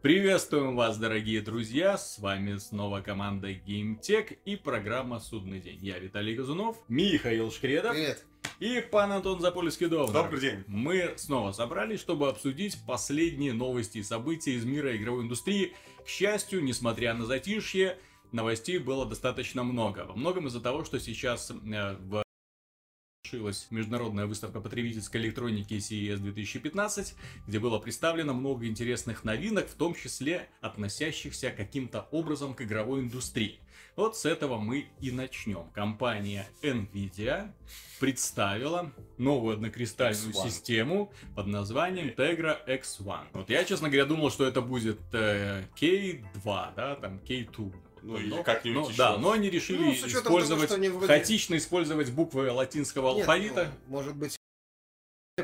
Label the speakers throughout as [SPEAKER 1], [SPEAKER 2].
[SPEAKER 1] Приветствуем вас, дорогие друзья! С вами снова команда GameTech и программа «Судный день». Я Виталий Газунов, Михаил Шкредов
[SPEAKER 2] Привет.
[SPEAKER 1] и пан Антон Запольский-Довнер.
[SPEAKER 3] Добрый день.
[SPEAKER 1] Мы снова собрались, чтобы обсудить последние новости и события из мира игровой индустрии. К счастью, несмотря на затишье, новостей было достаточно много. Во многом из-за того, что сейчас э, в завершилась международная выставка потребительской электроники CES 2015, где было представлено много интересных новинок, в том числе относящихся каким-то образом к игровой индустрии. Вот с этого мы и начнем. Компания Nvidia представила новую однокристальную
[SPEAKER 3] X1.
[SPEAKER 1] систему под названием Tegra X1. Вот я, честно говоря, думал, что это будет э, K2, да, там K2.
[SPEAKER 3] Ну, или как-нибудь
[SPEAKER 1] но-
[SPEAKER 3] еще.
[SPEAKER 1] Да, но они решили
[SPEAKER 2] Ну,
[SPEAKER 1] использовать,
[SPEAKER 2] того, вроде-
[SPEAKER 1] хаотично использовать буквы латинского
[SPEAKER 2] Нет,
[SPEAKER 1] алфавита.
[SPEAKER 2] ну, может быть,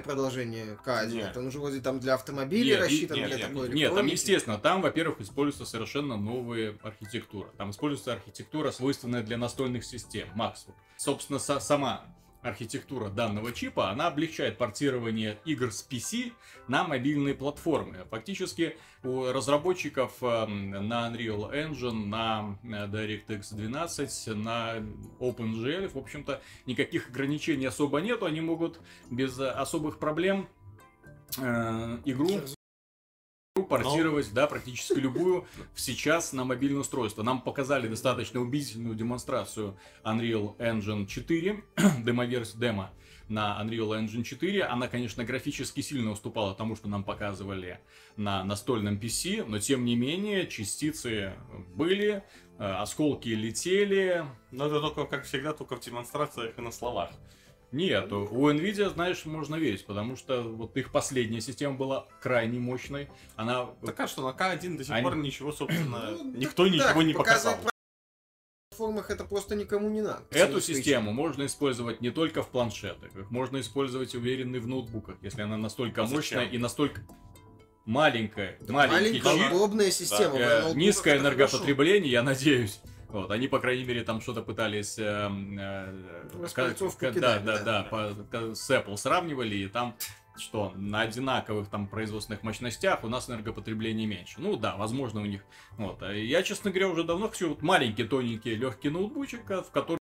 [SPEAKER 2] продолжение К1.
[SPEAKER 3] Нет.
[SPEAKER 2] Он уже вроде там для автомобилей
[SPEAKER 1] Нет,
[SPEAKER 2] рассчитан,
[SPEAKER 3] нет,
[SPEAKER 2] для
[SPEAKER 3] нет,
[SPEAKER 2] такой
[SPEAKER 1] Нет, там, естественно, там, во-первых, используется совершенно новая архитектура. Там используется архитектура, свойственная для настольных систем, Maxwell. Собственно, са- сама архитектура данного чипа, она облегчает портирование игр с PC на мобильные платформы. Фактически у разработчиков эм, на Unreal Engine, на э, DirectX 12, на OpenGL, в общем-то, никаких ограничений особо нету. Они могут без э, особых проблем э, игру портировать, да, практически любую сейчас на мобильное устройство. Нам показали достаточно убедительную демонстрацию Unreal Engine 4, демоверсия демо на Unreal Engine 4. Она, конечно, графически сильно уступала тому, что нам показывали на настольном PC, но тем не менее частицы были, э, осколки летели.
[SPEAKER 3] Но это только, как всегда, только в демонстрациях и на словах.
[SPEAKER 1] Нет, у Nvidia, знаешь, можно верить, потому что вот их последняя система была крайне мощной. Она
[SPEAKER 3] Так а что, на К1 до сих
[SPEAKER 1] Они-
[SPEAKER 3] пор ничего, собственно,
[SPEAKER 2] Ну,
[SPEAKER 3] никто
[SPEAKER 2] так,
[SPEAKER 3] ничего не показал.
[SPEAKER 2] На платформах это просто никому не надо.
[SPEAKER 1] Эту систему можно использовать не только в планшетах, их можно использовать уверенно и в ноутбуках, если она настолько
[SPEAKER 3] А зачем?
[SPEAKER 1] мощная и настолько маленькая, маленький
[SPEAKER 2] Маленькая,
[SPEAKER 1] чип,
[SPEAKER 2] удобная система.
[SPEAKER 1] э,
[SPEAKER 2] в ноутбуках
[SPEAKER 1] низкое энергопотребление, я надеюсь. Вот, они, по крайней мере, там что-то пытались... э, э,
[SPEAKER 2] Распальцовку
[SPEAKER 1] ка- да, да,
[SPEAKER 2] да.
[SPEAKER 1] по- с Apple сравнивали, и там что на одинаковых там производственных мощностях у нас энергопотребление меньше. Ну да, возможно у них. Вот. А Я, честно говоря, уже давно хочу вот маленький, тоненький, легкий ноутбучик, а, в который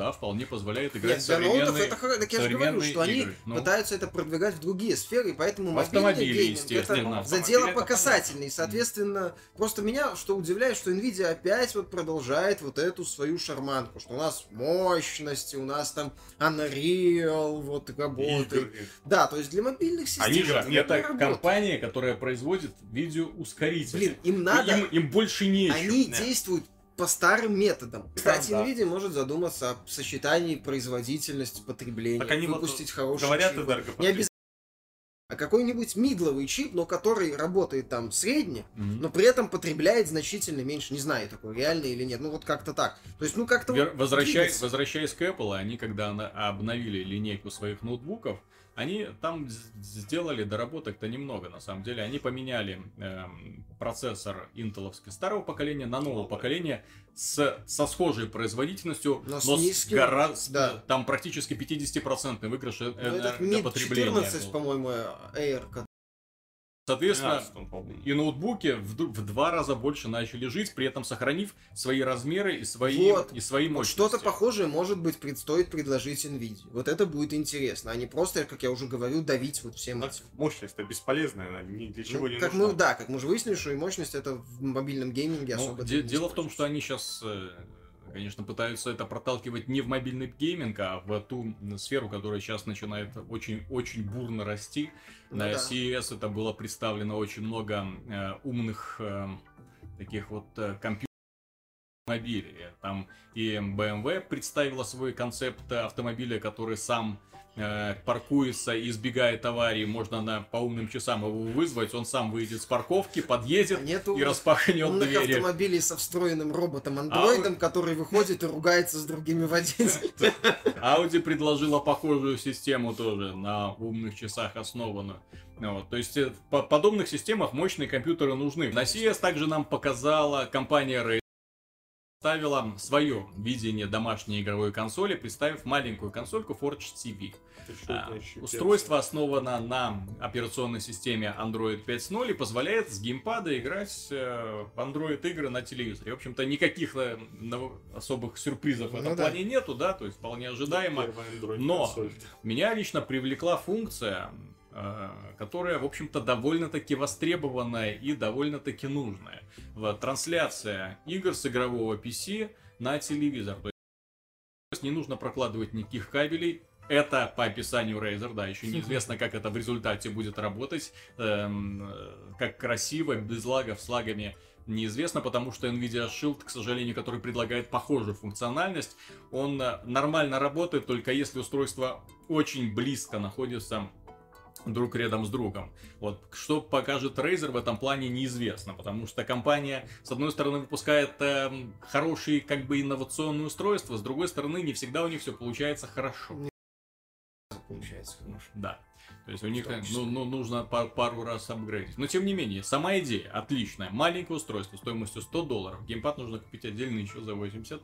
[SPEAKER 1] да, вполне позволяет играть
[SPEAKER 2] Нет,
[SPEAKER 1] в
[SPEAKER 2] для ноутов
[SPEAKER 1] современные...
[SPEAKER 2] это хоро- Так я же говорю,
[SPEAKER 1] современные
[SPEAKER 2] что они
[SPEAKER 1] игры. Ну.
[SPEAKER 2] пытаются это продвигать в другие сферы, и поэтому мобильный гейминг это
[SPEAKER 3] Автомобили
[SPEAKER 2] задел
[SPEAKER 3] это
[SPEAKER 2] по касательной. Соответственно, просто меня что удивляет, что Nvidia опять вот продолжает вот эту свою шарманку, что у нас мощности, у нас там Unreal вот работает.
[SPEAKER 3] Игры.
[SPEAKER 2] Да, то есть для мобильных систем
[SPEAKER 3] Они же-
[SPEAKER 2] это работает.
[SPEAKER 1] компания, которая производит видеоускорители.
[SPEAKER 2] Блин, им надо,
[SPEAKER 1] Им, им больше нечего.
[SPEAKER 2] они
[SPEAKER 3] да.
[SPEAKER 2] действуют по старым методам. Кстати,
[SPEAKER 3] да.
[SPEAKER 2] Nvidia может задуматься о сочетании производительности потребления,
[SPEAKER 3] Так они вот
[SPEAKER 2] выпустить хороший
[SPEAKER 3] Говорят,
[SPEAKER 2] чип.
[SPEAKER 3] энергопотребление.
[SPEAKER 2] Не обязательно. А какой-нибудь мидловый чип, но который работает там средне,
[SPEAKER 1] Мгм.
[SPEAKER 2] но при этом потребляет значительно меньше. Не знаю, такой реальный или нет. Ну вот как-то так. То есть, ну как-то...
[SPEAKER 1] Вер-
[SPEAKER 2] вот
[SPEAKER 1] Возвращаясь, к Apple, они когда обновили линейку своих ноутбуков, они там сделали доработок-то немного, на самом деле. Они поменяли эм, процессор интеловский старого поколения на нового
[SPEAKER 3] Новое.
[SPEAKER 1] поколения с, со схожей производительностью,
[SPEAKER 2] Но
[SPEAKER 1] но,
[SPEAKER 2] с низким-
[SPEAKER 1] гора- с-
[SPEAKER 2] да.
[SPEAKER 1] там практически 50% выигрыш э-
[SPEAKER 2] Ну,
[SPEAKER 1] энергопотребления
[SPEAKER 2] 14,
[SPEAKER 1] было.
[SPEAKER 2] по-моему, Air.
[SPEAKER 1] Соответственно,
[SPEAKER 3] 12 он, по-моему.
[SPEAKER 1] и ноутбуки в, в два раза больше начали жить, при этом сохранив свои размеры и свои,
[SPEAKER 2] Вот.
[SPEAKER 1] и свои
[SPEAKER 2] Вот
[SPEAKER 1] мощности.
[SPEAKER 2] Что-то похожее, может быть, предстоит предложить Nvidia. Вот это будет интересно, а не просто, как я уже говорю, давить вот всем
[SPEAKER 3] Но
[SPEAKER 2] этим.
[SPEAKER 3] Мощность-то бесполезная, она ни для чего
[SPEAKER 2] Ну,
[SPEAKER 3] не
[SPEAKER 2] как
[SPEAKER 3] нужна.
[SPEAKER 2] мы, да, как мы уже выяснили, что и мощность это в мобильном гейминге
[SPEAKER 1] Ну,
[SPEAKER 2] особо
[SPEAKER 1] де- дело в том, что они сейчас, конечно, пытаются это проталкивать не в мобильный гейминг, а в ту сферу, которая сейчас начинает очень-очень бурно расти.
[SPEAKER 2] Ну
[SPEAKER 1] На
[SPEAKER 2] да.
[SPEAKER 1] CES это было представлено очень много э, умных э, таких вот э, компьютеров автомобилей. Там и BMW представила свой концепт автомобиля, который сам э, паркуется и избегает аварии. Можно на, по умным часам его вызвать, он сам выйдет с парковки, подъедет
[SPEAKER 2] А нету
[SPEAKER 1] и распахнет двери.
[SPEAKER 2] автомобилей со встроенным
[SPEAKER 1] А
[SPEAKER 2] роботом-андроидом, который выходит и ругается с другими водителями.
[SPEAKER 1] Audi предложила похожую систему тоже на умных часах основанную. Ну Вот, то есть э, в по- подобных системах мощные компьютеры нужны. На CES также нам показала компания Ray представила свое видение домашней игровой консоли, представив маленькую консольку Forge TV. А, Устройство основано на операционной системе Android 5.0 и позволяет с геймпада играть э, в Android игры на телевизоре. В общем-то, никаких э, особых сюрпризов в этом
[SPEAKER 2] Ну да.
[SPEAKER 1] плане нету, да, то есть вполне ожидаемо.
[SPEAKER 3] Android
[SPEAKER 1] Но. Меня лично привлекла функция, которая, в общем-то, довольно-таки востребованная и довольно-таки нужная. Трансляция игр с игрового PC на телевизор. То есть не нужно прокладывать никаких кабелей. Это по описанию Razer, да, еще неизвестно, как это в результате будет работать. Эм, э, как красиво, без лагов, с лагами неизвестно, потому что Nvidia Shield, к сожалению, который предлагает похожую функциональность, он э, нормально работает, только если устройство очень близко находится друг рядом с другом. Вот что покажет Razer в этом плане неизвестно, потому что компания с одной стороны выпускает эм, хорошие как бы инновационные устройства, с другой стороны не всегда у них все получается хорошо.
[SPEAKER 2] Получается хорошо.
[SPEAKER 1] Да. То есть у них э, ну, ну, нужно пар- пару раз апгрейдить. Но тем не менее, сама идея отличная. Маленькое устройство стоимостью 100 долларов. Геймпад нужно купить отдельно еще за 80.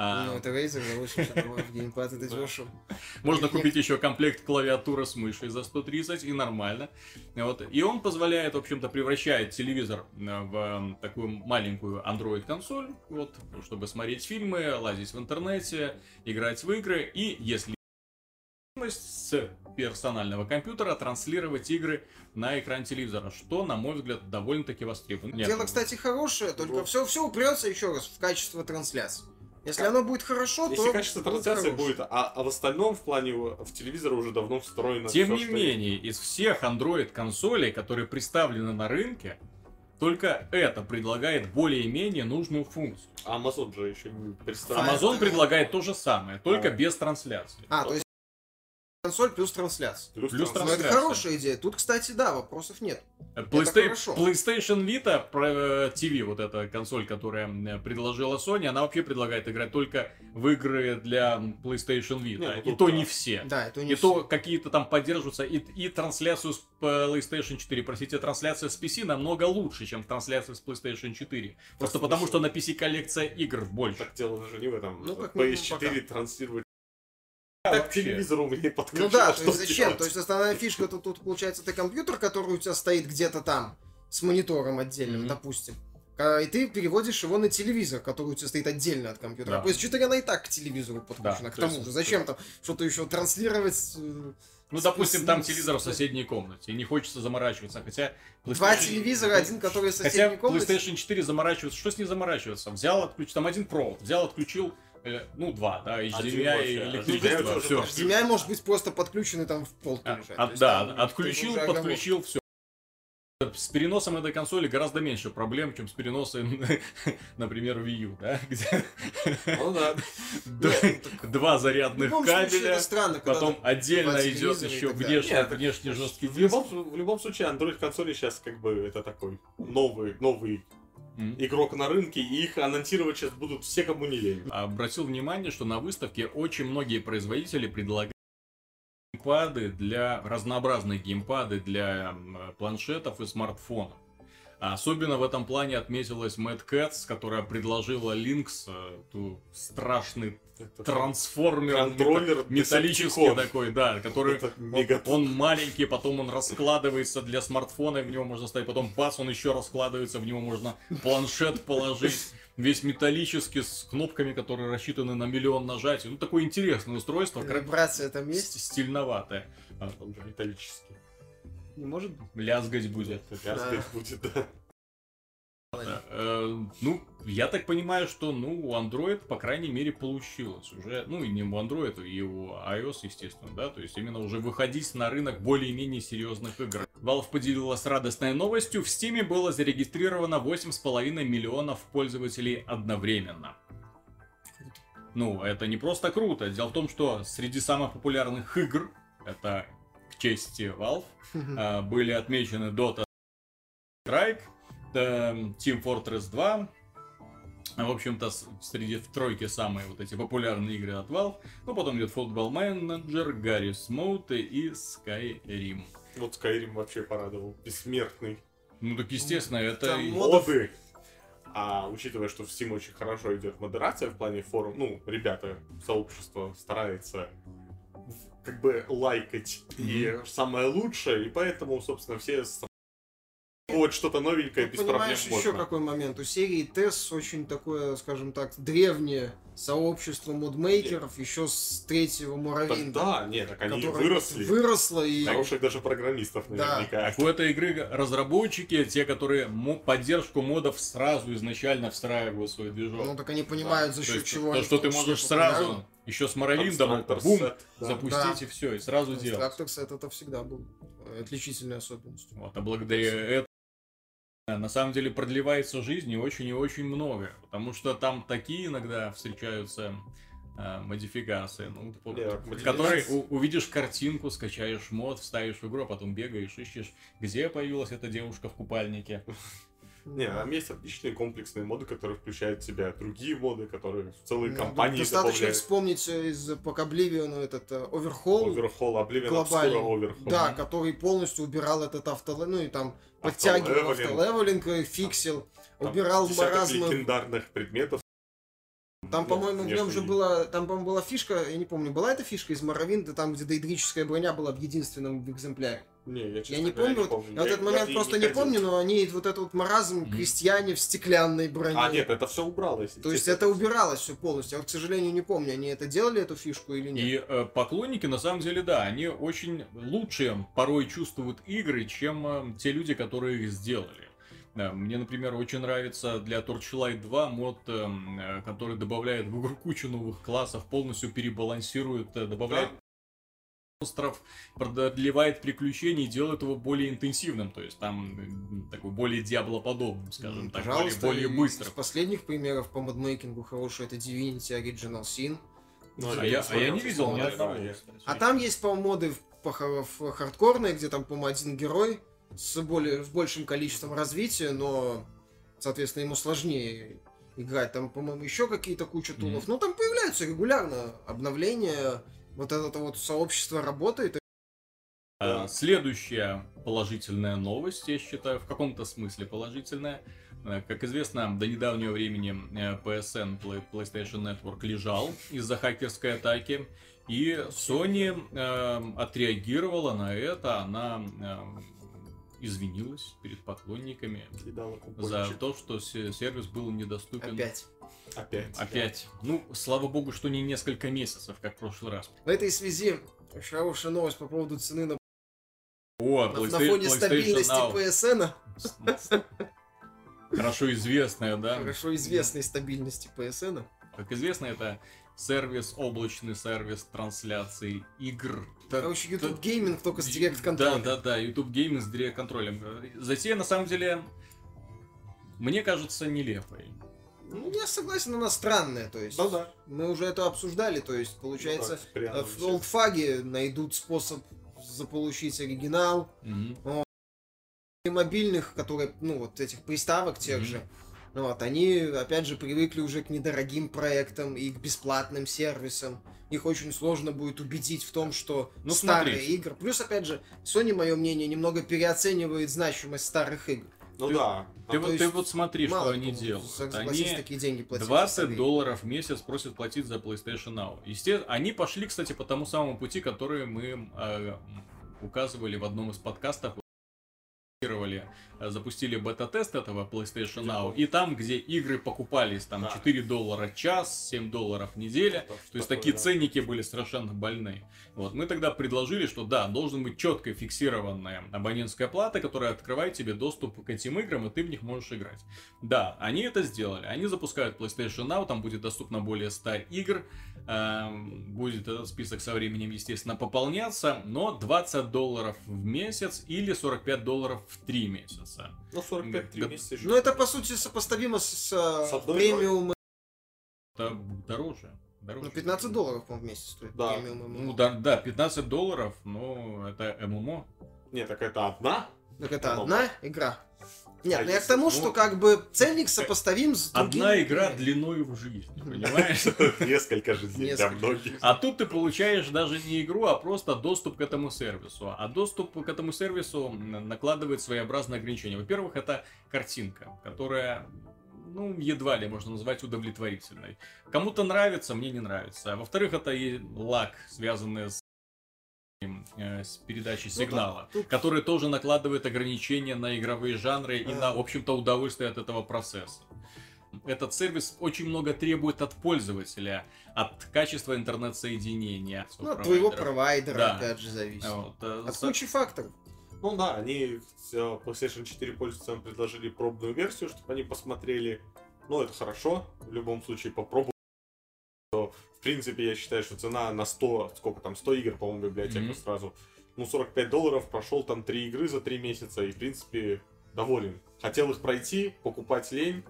[SPEAKER 1] А,
[SPEAKER 2] Ну, это Razer за 80 долларов геймпад, это дешево.
[SPEAKER 1] Можно купить еще комплект клавиатура с мышей за 130 и нормально. Вот. И он позволяет, в общем-то, превращает телевизор э, в э, такую маленькую Android консоль, вот, чтобы смотреть фильмы, лазить в интернете, играть в игры и, если с персонального компьютера транслировать игры на экран телевизора, что, на мой взгляд, довольно-таки востребовано.
[SPEAKER 2] Дело, кстати, хорошее, только
[SPEAKER 3] Вот.
[SPEAKER 2] все, все упрется еще раз в качество трансляции. Если оно будет хорошо, то
[SPEAKER 3] Если качество
[SPEAKER 2] будет
[SPEAKER 3] трансляции будет, а, а в остальном в плане в в телевизор уже давно встроено
[SPEAKER 1] Тем не менее, из всех Android консолей, которые представлены на рынке, только это предлагает более-менее нужную функцию.
[SPEAKER 3] есть. А Amazon же еще не представил.
[SPEAKER 2] А,
[SPEAKER 1] Amazon
[SPEAKER 2] это-
[SPEAKER 1] предлагает то же самое, только
[SPEAKER 3] А.
[SPEAKER 1] без трансляции.
[SPEAKER 2] А, то есть консоль плюс трансляция.
[SPEAKER 3] Плюс,
[SPEAKER 1] плюс
[SPEAKER 2] Ну,
[SPEAKER 3] трансляция.
[SPEAKER 2] это хорошая идея. Тут, кстати, да, вопросов нет.
[SPEAKER 1] Playsta-
[SPEAKER 2] хорошо.
[SPEAKER 1] PlayStation Vita про- э, TV, вот эта консоль, которая э, предложила Sony, она вообще предлагает играть только в игры для PlayStation Vita.
[SPEAKER 3] Не, ну
[SPEAKER 1] и то
[SPEAKER 3] да.
[SPEAKER 1] не все.
[SPEAKER 2] Да, это не
[SPEAKER 1] И
[SPEAKER 2] все.
[SPEAKER 1] то какие-то там поддерживаются, и, и трансляцию с PlayStation 4, простите, трансляция с PC намного лучше, чем трансляция с PlayStation 4. Просто
[SPEAKER 3] Так,
[SPEAKER 1] потому, что на PC коллекция игр больше.
[SPEAKER 3] Так дело даже не в этом.
[SPEAKER 2] Ну, как минимум,
[SPEAKER 3] PS4 транслирует. Так
[SPEAKER 1] вообще.
[SPEAKER 3] телевизор у меня подключен.
[SPEAKER 2] Ну да, то
[SPEAKER 3] что
[SPEAKER 2] есть зачем?
[SPEAKER 3] делать?
[SPEAKER 2] То есть основная фишка это тут получается ты компьютер, который у тебя стоит где-то там с монитором отдельным, допустим. А, И ты переводишь его на телевизор, который у тебя стоит отдельно от компьютера.
[SPEAKER 1] Да.
[SPEAKER 2] А PS4 она и так к телевизору подключена.
[SPEAKER 1] Да,
[SPEAKER 2] к
[SPEAKER 1] то
[SPEAKER 2] тому
[SPEAKER 1] есть-
[SPEAKER 2] же. Зачем там что-то еще транслировать? э,
[SPEAKER 1] Ну,
[SPEAKER 2] С-
[SPEAKER 1] допустим,
[SPEAKER 2] с-
[SPEAKER 1] там
[SPEAKER 2] с-
[SPEAKER 1] телевизор в соседней комнате, и не хочется заморачиваться, хотя...
[SPEAKER 2] Два
[SPEAKER 1] PlayStation-
[SPEAKER 2] телевизора, один, который в
[SPEAKER 1] Хотя
[SPEAKER 2] соседней комнате.
[SPEAKER 1] PlayStation 4 заморачивается, что с ней заморачиваться? Взял, отключил, там один провод, взял, отключил, ну, два, да, HDMI и электричество,
[SPEAKER 3] HDMI
[SPEAKER 1] все.
[SPEAKER 2] HDMI может быть просто подключенный там в пол
[SPEAKER 1] А,
[SPEAKER 2] лежать.
[SPEAKER 1] а,
[SPEAKER 2] есть
[SPEAKER 1] да,
[SPEAKER 2] там
[SPEAKER 1] отключил, подключил, все. С переносом этой консоли гораздо меньше проблем, чем с переносом, например, Wii U, да, где
[SPEAKER 3] Ну да.
[SPEAKER 1] д- два
[SPEAKER 2] В
[SPEAKER 1] зарядных кабеля,
[SPEAKER 2] странно,
[SPEAKER 1] потом отдельно идет еще внешний,
[SPEAKER 3] Нет,
[SPEAKER 1] внешний жесткий
[SPEAKER 3] В
[SPEAKER 1] диск.
[SPEAKER 3] любом, в любом случае, Android консоли сейчас как бы это такой новый, новый
[SPEAKER 1] М.
[SPEAKER 3] игрок на рынке, и их анонсировать сейчас будут все, кому не лень.
[SPEAKER 1] Обратил внимание, что на выставке очень многие производители предлагают геймпады для разнообразные геймпады для планшетов и смартфонов. Особенно в этом плане отметилась Mad Cats, которая предложила Lynx, э, ту страшный
[SPEAKER 3] Это
[SPEAKER 1] трансформер
[SPEAKER 3] Контроллер
[SPEAKER 1] мета- металлический такой, да, который
[SPEAKER 3] Это
[SPEAKER 1] он,
[SPEAKER 3] мега-
[SPEAKER 1] он маленький, потом он раскладывается для смартфона, в него можно ставить, потом бац, он еще раскладывается, в него можно планшет положить, весь металлический, с кнопками, которые рассчитаны на миллион нажатий. Ну, такое интересное устройство,
[SPEAKER 2] Вибрация там есть?
[SPEAKER 1] ст- стильноватое. А,
[SPEAKER 3] металлический.
[SPEAKER 2] Не может быть.
[SPEAKER 1] Лязгать будет.
[SPEAKER 3] Лязгать будет, да.
[SPEAKER 1] Э, ну, я так понимаю, что, ну, у Android, по крайней мере, получилось уже, ну, и не у Android, и у iOS, естественно, да, то есть именно уже выходить на рынок более-менее серьезных игр. Valve поделилась радостной новостью, в Steam было зарегистрировано 8,5 миллионов пользователей одновременно. Ну, это не просто круто. Дело в том, что среди самых популярных игр, это к чести Valve, а, были отмечены Dota Strike, э, Team Fortress 2. А, В общем-то, среди в тройке самые вот эти популярные игры от Valve. Ну, потом идет Football Manager, Garry's Mode и Skyrim.
[SPEAKER 3] Вот Skyrim вообще порадовал. Бессмертный.
[SPEAKER 1] Ну, так естественно, это...
[SPEAKER 2] Там
[SPEAKER 1] и-
[SPEAKER 3] Моды. А учитывая, что в Steam очень хорошо идет модерация в плане форум, ну, ребята, сообщество старается как бы лайкать и самое лучшее, и поэтому, собственно, все с- вот что-то новенькое
[SPEAKER 2] Тут
[SPEAKER 3] без проблем
[SPEAKER 2] понимаешь, еще
[SPEAKER 3] можно.
[SPEAKER 2] какой момент. У серии TES очень такое, скажем так, древнее сообщество модмейкеров еще с третьего
[SPEAKER 3] Так
[SPEAKER 2] Муравейнда.
[SPEAKER 3] да, нет, так они выросли.
[SPEAKER 2] Выросло и...
[SPEAKER 3] Хороших даже программистов
[SPEAKER 2] Да.
[SPEAKER 3] наверняка.
[SPEAKER 1] Так у этой игры разработчики, те, которые поддержку модов сразу изначально встраивают в свой движок.
[SPEAKER 2] Ну так они понимают, за
[SPEAKER 1] То
[SPEAKER 2] счет
[SPEAKER 1] есть,
[SPEAKER 2] чего
[SPEAKER 1] то, что ты можешь сразу,
[SPEAKER 2] популярны.
[SPEAKER 1] еще с Моровиндом,
[SPEAKER 3] Абстрактор
[SPEAKER 1] бум,
[SPEAKER 3] да.
[SPEAKER 1] запустить
[SPEAKER 2] Да.
[SPEAKER 1] и все, и сразу делать.
[SPEAKER 2] Сет это всегда был отличительной особенностью.
[SPEAKER 1] Вот, а благодаря этому на самом деле продлевается жизнь и очень и очень много. Потому что там такие иногда встречаются э, модификации, ну,
[SPEAKER 3] Не,
[SPEAKER 1] в которой у- увидишь картинку, скачаешь мод, вставишь в игру, а потом бегаешь, ищешь, где появилась эта девушка в купальнике.
[SPEAKER 3] Не, там есть отличные комплексные моды, которые включают в себя другие моды, которые в целые
[SPEAKER 2] Ну,
[SPEAKER 3] компании
[SPEAKER 2] Достаточно
[SPEAKER 3] добавляют.
[SPEAKER 2] вспомнить э, из Пока Обливиона этот Оверхолл,
[SPEAKER 3] Оверхолл, Oblivion
[SPEAKER 2] глобальный.
[SPEAKER 3] Obscura Overhaul.
[SPEAKER 2] да, который полностью убирал этот авто, ну и там подтягивал автолевелинг, э, фиксил,
[SPEAKER 3] Там
[SPEAKER 2] убирал маразмы.
[SPEAKER 3] легендарных предметов.
[SPEAKER 2] Там,
[SPEAKER 3] Ну,
[SPEAKER 2] по-моему, в нем же была, там, по-моему, была фишка, я не помню, была эта фишка из Моровинда, там, где дейдрическая броня была в единственном экземпляре.
[SPEAKER 3] Не, я, честно
[SPEAKER 2] Я не
[SPEAKER 3] говоря,
[SPEAKER 2] помню, вот- я вот
[SPEAKER 3] Я-
[SPEAKER 2] этот момент
[SPEAKER 3] я
[SPEAKER 2] просто
[SPEAKER 3] не
[SPEAKER 2] не
[SPEAKER 3] ходил.
[SPEAKER 2] помню, но они вот этот вот маразм крестьяне в стеклянной броне.
[SPEAKER 3] А, нет, это все убралось.
[SPEAKER 2] То есть это убиралось все полностью. Я, вот, к сожалению, не помню, они это делали, эту фишку или нет.
[SPEAKER 1] И э, поклонники, на самом деле, да, они очень лучше порой чувствуют игры, чем э, те люди, которые их сделали. Да, мне, например, очень нравится для Torchlight 2 мод, эм, э, который добавляет в игру кучу новых классов, полностью перебалансирует, э, добавляет монстров, продлевает приключения и делает его более интенсивным, то есть там такой более диаблоподобным, скажем так,
[SPEAKER 2] Пожалуйста,
[SPEAKER 1] более, более быстрым.
[SPEAKER 2] Из последних примеров по модмейкингу хороший это Divinity Original Sin.
[SPEAKER 3] Ну,
[SPEAKER 1] А я, а я не видел ни
[SPEAKER 3] Да,
[SPEAKER 1] одного.
[SPEAKER 2] А там есть, по-моему, моды в, по в хардкорные, где там, по-моему, один герой с, более, с большим количеством развития, но, соответственно, ему сложнее играть. Там, по-моему, еще какие-то куча тулов.
[SPEAKER 1] Мгм.
[SPEAKER 2] Ну, там появляются регулярно обновления. Вот это вот сообщество работает.
[SPEAKER 1] А, Следующая положительная новость, я считаю, в каком-то смысле положительная. Э, Как известно, до недавнего времени э, PSN, Play- PlayStation Network, лежал из-за хакерской атаки. И Sony э, отреагировала на это, она э, извинилась перед поклонниками за то, что се- сервис был недоступен.
[SPEAKER 2] Опять.
[SPEAKER 3] Опять.
[SPEAKER 1] Опять. Ну, слава богу, что не несколько месяцев, как в прошлый раз.
[SPEAKER 2] В этой связи хорошая новость по поводу цены на,
[SPEAKER 1] О,
[SPEAKER 2] на
[SPEAKER 1] PlayStation,
[SPEAKER 2] фоне стабильности. PSN.
[SPEAKER 1] Хорошо известная, да?
[SPEAKER 2] Хорошо известной стабильности PSN.
[SPEAKER 1] Как известно, это сервис, облачный сервис трансляции игр.
[SPEAKER 2] Короче, YouTube Gaming только с
[SPEAKER 1] Да,
[SPEAKER 2] директ-контролем.
[SPEAKER 1] да, да, YouTube Gaming с директ-контролем. Затея, на самом деле, мне кажется, нелепой.
[SPEAKER 2] Ну, я согласен, она странная, то есть.
[SPEAKER 3] Ну да.
[SPEAKER 2] Мы уже это обсуждали, то есть, получается,
[SPEAKER 3] Ну, так,
[SPEAKER 2] в олдфаге найдут способ заполучить оригинал.
[SPEAKER 1] Мгм.
[SPEAKER 2] И мобильных, которые, ну, вот этих приставок тех
[SPEAKER 1] Мгм.
[SPEAKER 2] же, ну, вот, они, опять же, привыкли уже к недорогим проектам и к бесплатным сервисам. Их очень сложно будет убедить в том, что
[SPEAKER 1] Ну,
[SPEAKER 2] старые
[SPEAKER 1] смотри.
[SPEAKER 2] игры... Плюс, опять же, Sony, мое мнение, немного переоценивает значимость старых игр.
[SPEAKER 3] Ну
[SPEAKER 1] Ты-
[SPEAKER 3] да.
[SPEAKER 1] Ты,
[SPEAKER 3] А
[SPEAKER 1] вот, ты вот смотри, что они делают. Они
[SPEAKER 2] такие деньги платить.
[SPEAKER 1] 20
[SPEAKER 2] за старые
[SPEAKER 1] долларов в месяц просят платить за PlayStation Now. Естественно, они пошли, кстати, по тому самому пути, который мы э, указывали в одном из подкастов. Запустили, э, запустили бета-тест этого PlayStation Now, и там, где игры покупались там
[SPEAKER 3] Да.
[SPEAKER 1] 4 доллара час, 7 долларов неделя,
[SPEAKER 3] Так,
[SPEAKER 1] то есть такие
[SPEAKER 3] да.
[SPEAKER 1] ценники были совершенно больные. Вот мы тогда предложили, что да, должен быть четко фиксированная абонентская плата, которая открывает тебе доступ к этим играм, и ты в них можешь играть. Да, они это сделали. Они запускают PlayStation Now, там будет доступно более 100 игр, будет этот список со временем, естественно, пополняться, но 20 долларов в месяц или 45 долларов в 3 месяца.
[SPEAKER 3] Ну, 45 три
[SPEAKER 1] Да.
[SPEAKER 3] месяца еще.
[SPEAKER 2] Ну, это, по сути, сопоставимо с, с,
[SPEAKER 3] одной
[SPEAKER 2] премиум...
[SPEAKER 1] Это дороже. дороже.
[SPEAKER 2] Ну, 15 долларов, по-моему, в месяц стоит
[SPEAKER 3] Да.
[SPEAKER 2] премиум
[SPEAKER 1] Ну
[SPEAKER 2] MMO.
[SPEAKER 1] да, да, 15 долларов, но это ММО.
[SPEAKER 3] Не, так это одна?
[SPEAKER 2] Так это
[SPEAKER 3] Ну,
[SPEAKER 2] одна игра. Нет,
[SPEAKER 3] А
[SPEAKER 2] ну я к тому,
[SPEAKER 1] ну,
[SPEAKER 2] что как бы ценник сопоставим с другими
[SPEAKER 1] Одна игра длиной в жизнь, понимаешь?
[SPEAKER 3] Несколько жизней для многих.
[SPEAKER 1] А тут ты получаешь даже не игру, а просто доступ к этому сервису. А доступ к этому сервису накладывает своеобразные ограничения. Во-первых, это картинка, которая ну, едва ли можно назвать удовлетворительной. Кому-то нравится, мне не нравится. А во-вторых, это и лак, связанный с с передачей
[SPEAKER 2] Ну да,
[SPEAKER 1] сигнала,
[SPEAKER 2] тут-
[SPEAKER 1] который тоже накладывает ограничения на игровые жанры и на, в общем-то, удовольствие от этого процесса. Этот сервис очень много требует от пользователя, от качества интернет-соединения. от
[SPEAKER 2] Ну, от твоего
[SPEAKER 1] провайдера. Да.
[SPEAKER 2] опять же, зависит.
[SPEAKER 1] Вот, э,
[SPEAKER 2] От
[SPEAKER 1] со-
[SPEAKER 2] кучи факторов.
[SPEAKER 3] Ну да, они э, PlayStation 4 пользователям предложили пробную версию, чтобы они посмотрели. Ну, это хорошо. В любом случае, попробовать. В принципе, я считаю, что цена на 100, сколько там, 100 игр, по-моему, библиотека
[SPEAKER 1] Мгм.
[SPEAKER 3] сразу. Ну, 45 долларов, прошел там 3 игры за 3 месяца и, в принципе, доволен. Хотел их пройти, покупать лень.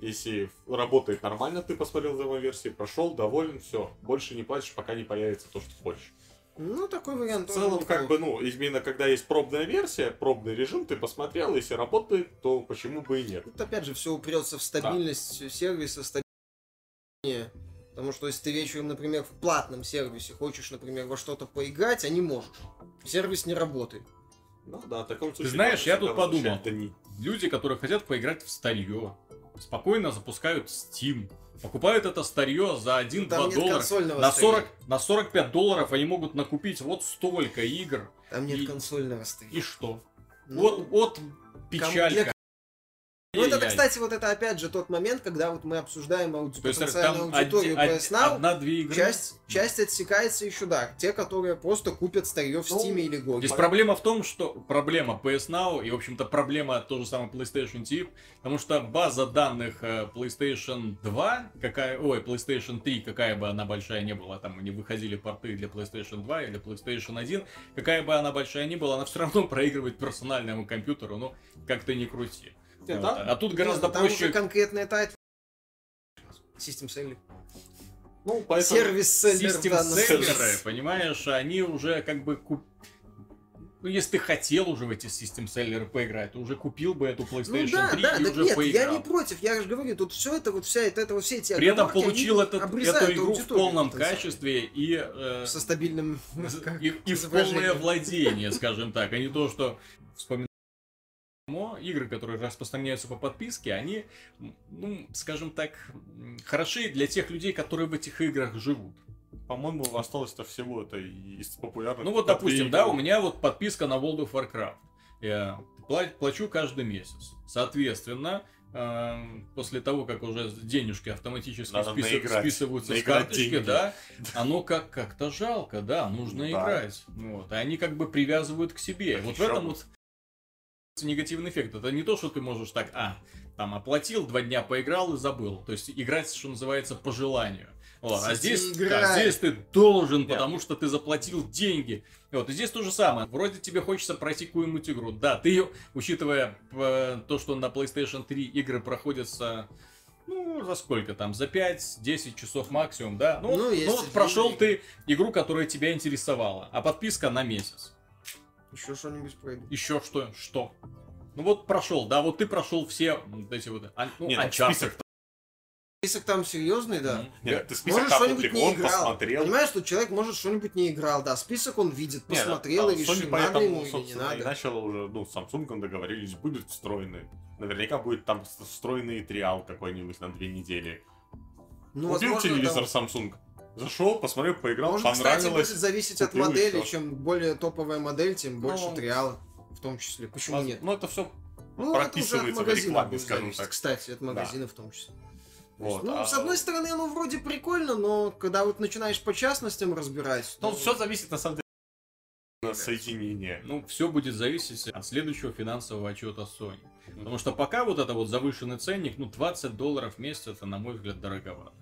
[SPEAKER 3] Если работает нормально, ты посмотрел демо-версии, прошел, доволен, все. Больше не платишь, пока не появится то, что хочешь.
[SPEAKER 2] Ну, такой вариант
[SPEAKER 3] В целом, как бы, ну, именно когда есть пробная версия, пробный режим, ты посмотрел, если работает, то почему бы и нет.
[SPEAKER 2] Тут опять же все упрется в стабильность сервиса, стабильность. Потому что если ты вечером, например, в платном сервисе хочешь, например, во что-то поиграть, а не можешь. Сервис не работает.
[SPEAKER 3] Ну да, в таком случае...
[SPEAKER 1] знаешь,
[SPEAKER 3] надо
[SPEAKER 1] я тут подумал.
[SPEAKER 3] дни.
[SPEAKER 1] Люди, которые хотят поиграть в старье, спокойно запускают Steam, покупают это старье за 1-2
[SPEAKER 2] Там нет
[SPEAKER 1] доллара. На,
[SPEAKER 2] старья.
[SPEAKER 1] 40, на 45 долларов они могут накупить вот столько игр.
[SPEAKER 2] Там нет
[SPEAKER 1] и-
[SPEAKER 2] консольного старья.
[SPEAKER 1] И что?
[SPEAKER 2] Ну,
[SPEAKER 1] вот, вот
[SPEAKER 2] для Ну, это,
[SPEAKER 1] Ай-яй.
[SPEAKER 2] кстати, вот это опять же тот момент, когда вот мы обсуждаем ауди-
[SPEAKER 1] То есть
[SPEAKER 2] потенциальную
[SPEAKER 1] там
[SPEAKER 2] аудиторию
[SPEAKER 1] оди-
[SPEAKER 2] PS Now,
[SPEAKER 1] одна-две игры.
[SPEAKER 2] часть, часть отсекается еще, да. Те, которые просто купят старье в
[SPEAKER 3] Ну,
[SPEAKER 2] Steam или Гоге.
[SPEAKER 1] Здесь проблема в том, что проблема PS Now и, в общем-то, проблема то же самое PlayStation TV, потому что база данных э, PlayStation 2, какая, ой, PlayStation 3, какая бы она большая не была, там не выходили порты для PlayStation 2 или PlayStation 1, какая бы она большая ни была, она все равно проигрывает персональному компьютеру, ну, как ты ни крути.
[SPEAKER 3] Нет,
[SPEAKER 1] Вот.
[SPEAKER 3] да?
[SPEAKER 1] А тут гораздо
[SPEAKER 2] Нет, ну, там
[SPEAKER 1] проще...
[SPEAKER 2] уже конкретные тайтлы. System seller.
[SPEAKER 3] Ну, поэтому...
[SPEAKER 2] Service seller в
[SPEAKER 1] System
[SPEAKER 2] данном
[SPEAKER 1] sellerы,
[SPEAKER 2] случае.
[SPEAKER 1] понимаешь, они уже как бы куп... Ну, если ты хотел уже в эти system sellerы поиграть, ты уже купил бы эту PlayStation
[SPEAKER 2] Ну да,
[SPEAKER 1] 3
[SPEAKER 2] да,
[SPEAKER 1] и
[SPEAKER 2] так
[SPEAKER 1] уже
[SPEAKER 2] нет,
[SPEAKER 1] поиграл.
[SPEAKER 2] я не против, я же говорю, тут все это, вот вся это, вот все эти
[SPEAKER 1] При этом получил этот, эту игру в полном качестве и, э,
[SPEAKER 2] Со стабильным как,
[SPEAKER 1] и, и в полное владение, скажем так, а не то, что вспоминаем игры, которые распространяются по подписке, они, ну, скажем так, хороши для тех людей, которые в этих играх живут.
[SPEAKER 3] По-моему, осталось-то всего это из популярных.
[SPEAKER 1] Ну вот, допустим,
[SPEAKER 3] две
[SPEAKER 1] да, у меня вот подписка на World of Warcraft. Я пла- плачу каждый месяц. Соответственно, эм, после того, как уже денежки автоматически
[SPEAKER 3] Надо наиграть.
[SPEAKER 1] списываются с
[SPEAKER 3] Наиграть
[SPEAKER 1] карточки,
[SPEAKER 3] деньги.
[SPEAKER 1] да, оно как как-то жалко, да, нужно
[SPEAKER 3] Да.
[SPEAKER 1] играть. Вот, и они как бы привязывают к себе.
[SPEAKER 3] Так
[SPEAKER 1] вот в этом вот негативный эффект. Это не то, что ты можешь так, а, там оплатил, два дня поиграл и забыл. То есть играть, что называется, по желанию. Вот, а здесь, да, здесь ты должен, потому что ты заплатил деньги. Вот, и здесь то же самое. Вроде тебе хочется пройти какую-нибудь игру. Да, ты ее, учитывая э, то, что на PlayStation 3 игры проходятся, ну, за сколько там, за 5-10 часов максимум, да? Ну,
[SPEAKER 2] Ну,
[SPEAKER 1] ну, вот прошел ты игру, которая тебя интересовала, а подписка на месяц.
[SPEAKER 2] Еще что-нибудь пройду.
[SPEAKER 1] Еще что? Что? Ну вот прошел, да, вот ты прошел все вот эти вот, ан- ну,
[SPEAKER 3] Нет, ну,
[SPEAKER 1] Uncharted.
[SPEAKER 3] список
[SPEAKER 2] Список там серьезный, да.
[SPEAKER 1] Мгм.
[SPEAKER 3] Нет, ты список
[SPEAKER 2] Может,
[SPEAKER 3] там
[SPEAKER 2] что-нибудь не играл.
[SPEAKER 3] посмотрел.
[SPEAKER 2] Понимаешь, что человек может что-нибудь не играл, да, список он видит,
[SPEAKER 3] Нет,
[SPEAKER 2] посмотрел и
[SPEAKER 3] а Sony
[SPEAKER 2] решил, надо
[SPEAKER 3] поэтому,
[SPEAKER 2] ему или не
[SPEAKER 3] собственно, и
[SPEAKER 2] надо.
[SPEAKER 3] начало уже, ну, с Samsung договорились, будет встроенный. Наверняка будет там встроенный триал какой-нибудь на две недели.
[SPEAKER 2] Ну,
[SPEAKER 3] Купил
[SPEAKER 2] возможно,
[SPEAKER 3] телевизор
[SPEAKER 2] да.
[SPEAKER 3] Samsung, зашел, посмотрел, поиграл,
[SPEAKER 2] Может, кстати,
[SPEAKER 3] понравилось.
[SPEAKER 2] будет зависеть от модели,
[SPEAKER 3] всё.
[SPEAKER 2] чем более топовая модель, тем больше
[SPEAKER 3] Ну,
[SPEAKER 2] триала в том числе. Почему нет?
[SPEAKER 3] Ну, это все
[SPEAKER 2] Ну, это уже от
[SPEAKER 3] прописывается в
[SPEAKER 2] магазина
[SPEAKER 3] рекламе, скажем
[SPEAKER 2] зависеть,
[SPEAKER 3] так.
[SPEAKER 2] Кстати, от магазина в том числе.
[SPEAKER 3] Вот,
[SPEAKER 2] ну,
[SPEAKER 3] а-
[SPEAKER 2] с одной стороны, оно вроде прикольно, но когда вот начинаешь по частностям разбирать,
[SPEAKER 3] Ну,
[SPEAKER 2] то-
[SPEAKER 3] все зависит, на самом деле, от соединения.
[SPEAKER 1] Ну, все будет зависеть от следующего финансового отчета Sony. Потому что пока вот это вот завышенный ценник, ну, 20 долларов в месяц, это, на мой взгляд, дороговато.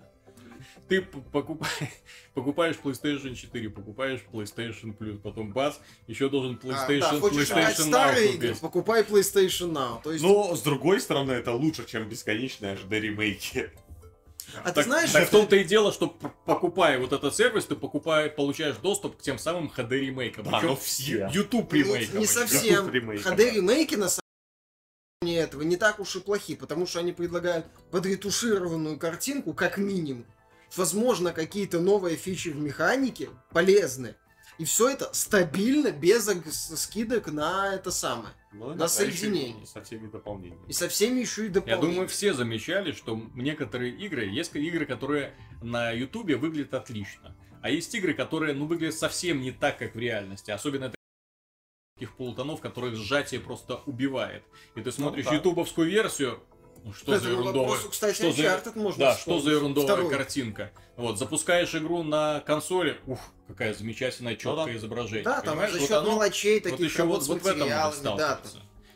[SPEAKER 1] Ты п- покупай- покупаешь PlayStation 4, покупаешь PlayStation Plus, потом бац, еще должен
[SPEAKER 2] А,
[SPEAKER 1] PlayStation,
[SPEAKER 2] да, играть в
[SPEAKER 1] PlayStation Now
[SPEAKER 2] старые игры,
[SPEAKER 1] купить.
[SPEAKER 2] покупай PlayStation Now. То есть,
[SPEAKER 3] Но, с другой стороны, это лучше, чем бесконечные HD-ремейки.
[SPEAKER 2] а ты
[SPEAKER 1] Так,
[SPEAKER 2] знаешь,
[SPEAKER 1] так в том-то и дело, что покупая вот этот сервис, ты покупаешь, получаешь доступ к тем самым HD ремейкам.
[SPEAKER 3] Да,
[SPEAKER 1] Причем
[SPEAKER 3] но все.
[SPEAKER 1] YouTube
[SPEAKER 2] ну,
[SPEAKER 1] ремейкам.
[SPEAKER 2] не
[SPEAKER 1] этим.
[SPEAKER 2] совсем. HD ремейки на самом деле этого не так уж и плохи, потому что они предлагают подретушированную картинку как минимум. Возможно, какие-то новые фичи в механике полезны. И все это стабильно, без скидок на это самое.
[SPEAKER 3] Ну,
[SPEAKER 2] На соединение.
[SPEAKER 3] и Со всеми дополнениями.
[SPEAKER 2] И со всеми еще и
[SPEAKER 1] Я
[SPEAKER 2] дополнениями.
[SPEAKER 1] думаю, все замечали, что некоторые игры, есть игры, которые на Ютубе выглядят отлично. А есть игры, которые, ну, выглядят совсем не так, как в реальности. Особенно это таких полутонов, которых сжатие просто убивает. И ты смотришь
[SPEAKER 3] да.
[SPEAKER 1] ютубовскую версию, ну, что за ерундовая...
[SPEAKER 2] вопросу, кстати,
[SPEAKER 1] что за-
[SPEAKER 2] Uncharted можно
[SPEAKER 1] Да, что
[SPEAKER 2] вспомнить.
[SPEAKER 1] за ерундовая
[SPEAKER 2] Второй.
[SPEAKER 1] картинка. Вот, запускаешь игру на консоли, ух, какая замечательная четкое
[SPEAKER 3] да.
[SPEAKER 1] изображение.
[SPEAKER 2] Да, там
[SPEAKER 1] понимаешь?
[SPEAKER 2] за
[SPEAKER 1] Вот
[SPEAKER 2] счет
[SPEAKER 1] оно-
[SPEAKER 2] мелочей
[SPEAKER 1] вот
[SPEAKER 2] таких
[SPEAKER 1] еще вот,
[SPEAKER 2] работ с
[SPEAKER 1] вот в этом
[SPEAKER 2] да.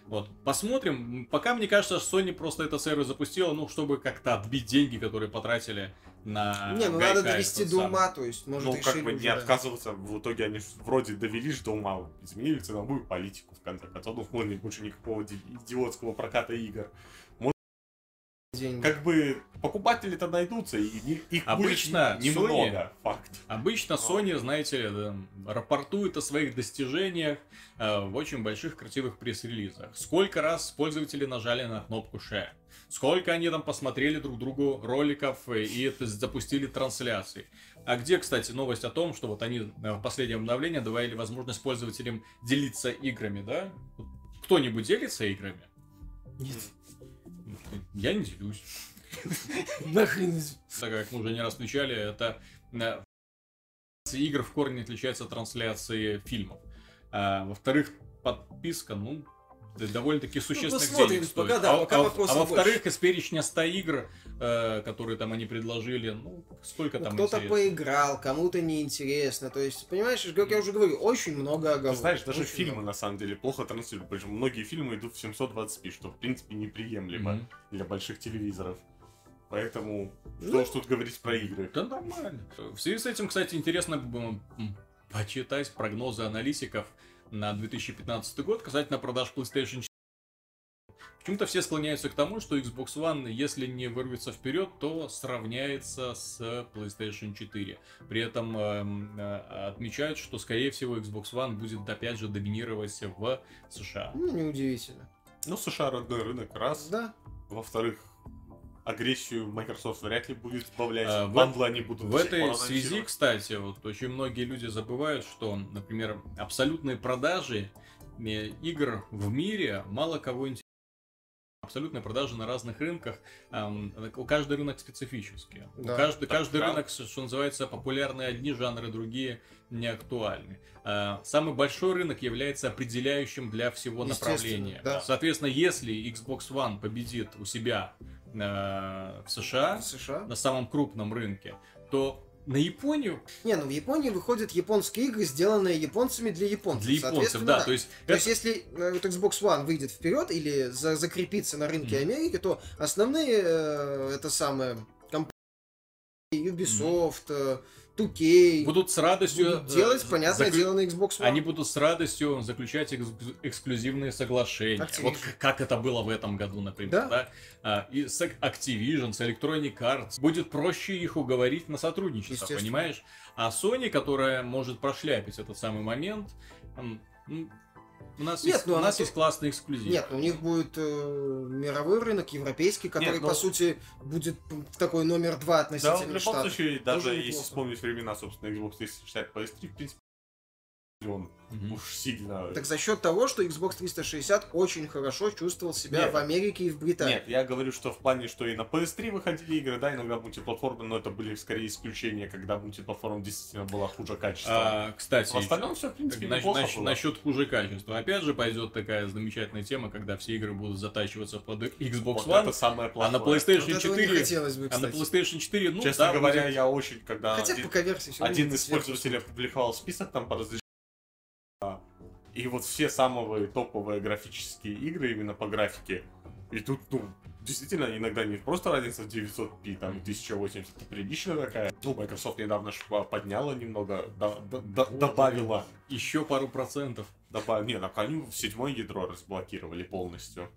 [SPEAKER 1] Вот, посмотрим. Пока мне кажется, что Sony просто это сервис запустила, ну, чтобы как-то отбить деньги, которые потратили на
[SPEAKER 2] Не, ну
[SPEAKER 1] Гайка
[SPEAKER 2] надо довести до ума, то есть, может,
[SPEAKER 3] Ну, как бы
[SPEAKER 2] уже,
[SPEAKER 3] не
[SPEAKER 2] да.
[SPEAKER 3] отказываться, в итоге они ж вроде довели ж до ума, изменили ценовую политику, в конце концов, ну, больше никакого ди- идиотского проката игр.
[SPEAKER 2] Деньги.
[SPEAKER 3] Как бы покупатели-то найдутся, и их
[SPEAKER 1] Обычно
[SPEAKER 3] будет немного, факт.
[SPEAKER 1] Обычно Sony, знаете ли, да, рапортует о своих достижениях э, в очень больших красивых пресс-релизах. Сколько раз пользователи нажали на кнопку Share? Сколько они там посмотрели друг другу роликов э, и это запустили трансляции? А где, кстати, новость о том, что вот они э, в последнем обновлении добавили возможность пользователям делиться играми, да? Кто-нибудь делится играми?
[SPEAKER 2] Нет.
[SPEAKER 1] Я не делюсь.
[SPEAKER 2] Нахрен.
[SPEAKER 1] так как мы уже не раз отмечали, это э, игр в корне отличается от трансляции фильмов. А, во-вторых, подписка, ну, довольно-таки существенных
[SPEAKER 2] посмотрим,
[SPEAKER 1] денег стоит.
[SPEAKER 2] пока да,
[SPEAKER 1] а,
[SPEAKER 2] пока
[SPEAKER 1] а- а во-вторых, из перечня 100 игр, э, которые там они предложили, ну, сколько
[SPEAKER 2] Ну,
[SPEAKER 1] там
[SPEAKER 2] кто-то
[SPEAKER 1] интересно?
[SPEAKER 2] поиграл, кому-то неинтересно. То есть, понимаешь, как я уже говорю, очень много
[SPEAKER 3] Ты
[SPEAKER 2] оговорок.
[SPEAKER 3] знаешь, даже
[SPEAKER 2] Очень
[SPEAKER 3] фильмы
[SPEAKER 2] много.
[SPEAKER 3] на самом деле плохо транслируют, потому что многие фильмы идут в 720p, что в принципе неприемлемо
[SPEAKER 1] Мгм.
[SPEAKER 3] для больших телевизоров. Поэтому что
[SPEAKER 2] Ну,
[SPEAKER 3] уж тут говорить про игры.
[SPEAKER 1] Да нормально. В связи с этим, кстати, интересно почитать прогнозы аналитиков на 2015 год касательно продаж PlayStation 4. Почему-то все склоняются к тому, что Xbox One, если не вырвется вперед, то сравняется с PlayStation 4. При этом эм, э, отмечают, что, скорее всего, Xbox One будет опять же доминировать в США.
[SPEAKER 2] Ну, неудивительно.
[SPEAKER 3] Ну, США родной рынок, раз.
[SPEAKER 2] Да.
[SPEAKER 3] Во-вторых, агрессию Microsoft вряд ли будет сбавлять.
[SPEAKER 1] А, в-
[SPEAKER 3] Бандлы они будут
[SPEAKER 1] В этой связи, кстати, вот очень многие люди забывают, что, например, абсолютные продажи э, игр в мире мало кого интересуют. Абсолютные продажи на разных рынках, эм, у каждый рынок специфический.
[SPEAKER 2] Да.
[SPEAKER 1] каждый, каждый
[SPEAKER 3] да.
[SPEAKER 1] рынок, что называется, популярны одни жанры, другие не актуальны. Э, Самый большой рынок является определяющим для всего направления.
[SPEAKER 2] да.
[SPEAKER 1] Соответственно, если Xbox One победит у себя э, в США,
[SPEAKER 2] В США.
[SPEAKER 1] на самом крупном рынке, то на Японию
[SPEAKER 2] Не, ну в Японии выходят японские игры, сделанные японцами для японцев.
[SPEAKER 1] для японцев,
[SPEAKER 2] Соответственно,
[SPEAKER 1] да, то есть,
[SPEAKER 2] То есть, если э, вот Xbox One выйдет вперед или за- закрепится на рынке
[SPEAKER 1] Мгм.
[SPEAKER 2] Америки, то основные э, это самое компании Ubisoft, э, 2K
[SPEAKER 1] будут с радостью
[SPEAKER 2] будут делать,
[SPEAKER 1] э,
[SPEAKER 2] понятное
[SPEAKER 1] заклю-
[SPEAKER 2] дело, на Xbox One.
[SPEAKER 1] Они будут с радостью заключать экс- эксклюзивные соглашения.
[SPEAKER 2] Activision.
[SPEAKER 1] Вот как это было в этом году, например,
[SPEAKER 2] Да.
[SPEAKER 1] да? А, и с Activision, с Electronic Arts. Будет проще их уговорить на сотрудничество, понимаешь? А Sony, которая может прошляпить этот самый момент, у нас,
[SPEAKER 2] Нет,
[SPEAKER 1] есть,
[SPEAKER 2] ну
[SPEAKER 1] у нас есть классный эксклюзив.
[SPEAKER 2] Нет, у них будет э, мировой рынок, европейский, который,
[SPEAKER 3] Нет, ну-
[SPEAKER 2] по сути, будет такой номер два
[SPEAKER 3] Да,
[SPEAKER 2] относительно
[SPEAKER 3] в любом
[SPEAKER 2] Штатов.
[SPEAKER 3] случае, даже
[SPEAKER 2] Тоже
[SPEAKER 3] если
[SPEAKER 2] неплохо.
[SPEAKER 3] вспомнить времена, собственно, Xbox 360 PS3, в принципе, он
[SPEAKER 1] Мгм.
[SPEAKER 3] уж сильно...
[SPEAKER 2] Так за счет того, что Xbox 360 очень хорошо чувствовал себя
[SPEAKER 3] Нет.
[SPEAKER 2] в Америке и в Британии.
[SPEAKER 3] Нет, я говорю, что в плане, что и на PS3 выходили игры, да, иногда мультиплатформы, но это были скорее исключения, когда мультиплатформа действительно была хуже качества.
[SPEAKER 1] А, кстати,
[SPEAKER 3] в остальном все, в принципе,
[SPEAKER 1] Нач-
[SPEAKER 3] неплохо
[SPEAKER 1] нач-
[SPEAKER 3] было.
[SPEAKER 1] насчет хуже качества. Опять же пойдет такая замечательная тема, когда все игры будут затачиваться под Xbox
[SPEAKER 3] Вот
[SPEAKER 1] One,
[SPEAKER 3] это самое
[SPEAKER 1] а
[SPEAKER 3] плохое.
[SPEAKER 1] на PlayStation
[SPEAKER 2] Вот этого не
[SPEAKER 1] 4,
[SPEAKER 2] хотелось бы,
[SPEAKER 1] а на. PlayStation 4, ну
[SPEAKER 3] Честно
[SPEAKER 1] да,
[SPEAKER 3] говоря,
[SPEAKER 1] будет-
[SPEAKER 3] я очень, когда
[SPEAKER 2] Хотя
[SPEAKER 3] один,
[SPEAKER 2] пока версии
[SPEAKER 3] один из пользователей опубликовал список там по различным... И вот все самые топовые графические игры именно по графике. И тут, ну, действительно, иногда не просто разница в 900p, там 1080, это приличная такая. Ну, Microsoft недавно подняла немного, да- да- да- добавила.
[SPEAKER 1] еще пару процентов.
[SPEAKER 3] Добав... Не, на они седьмое ядро разблокировали полностью.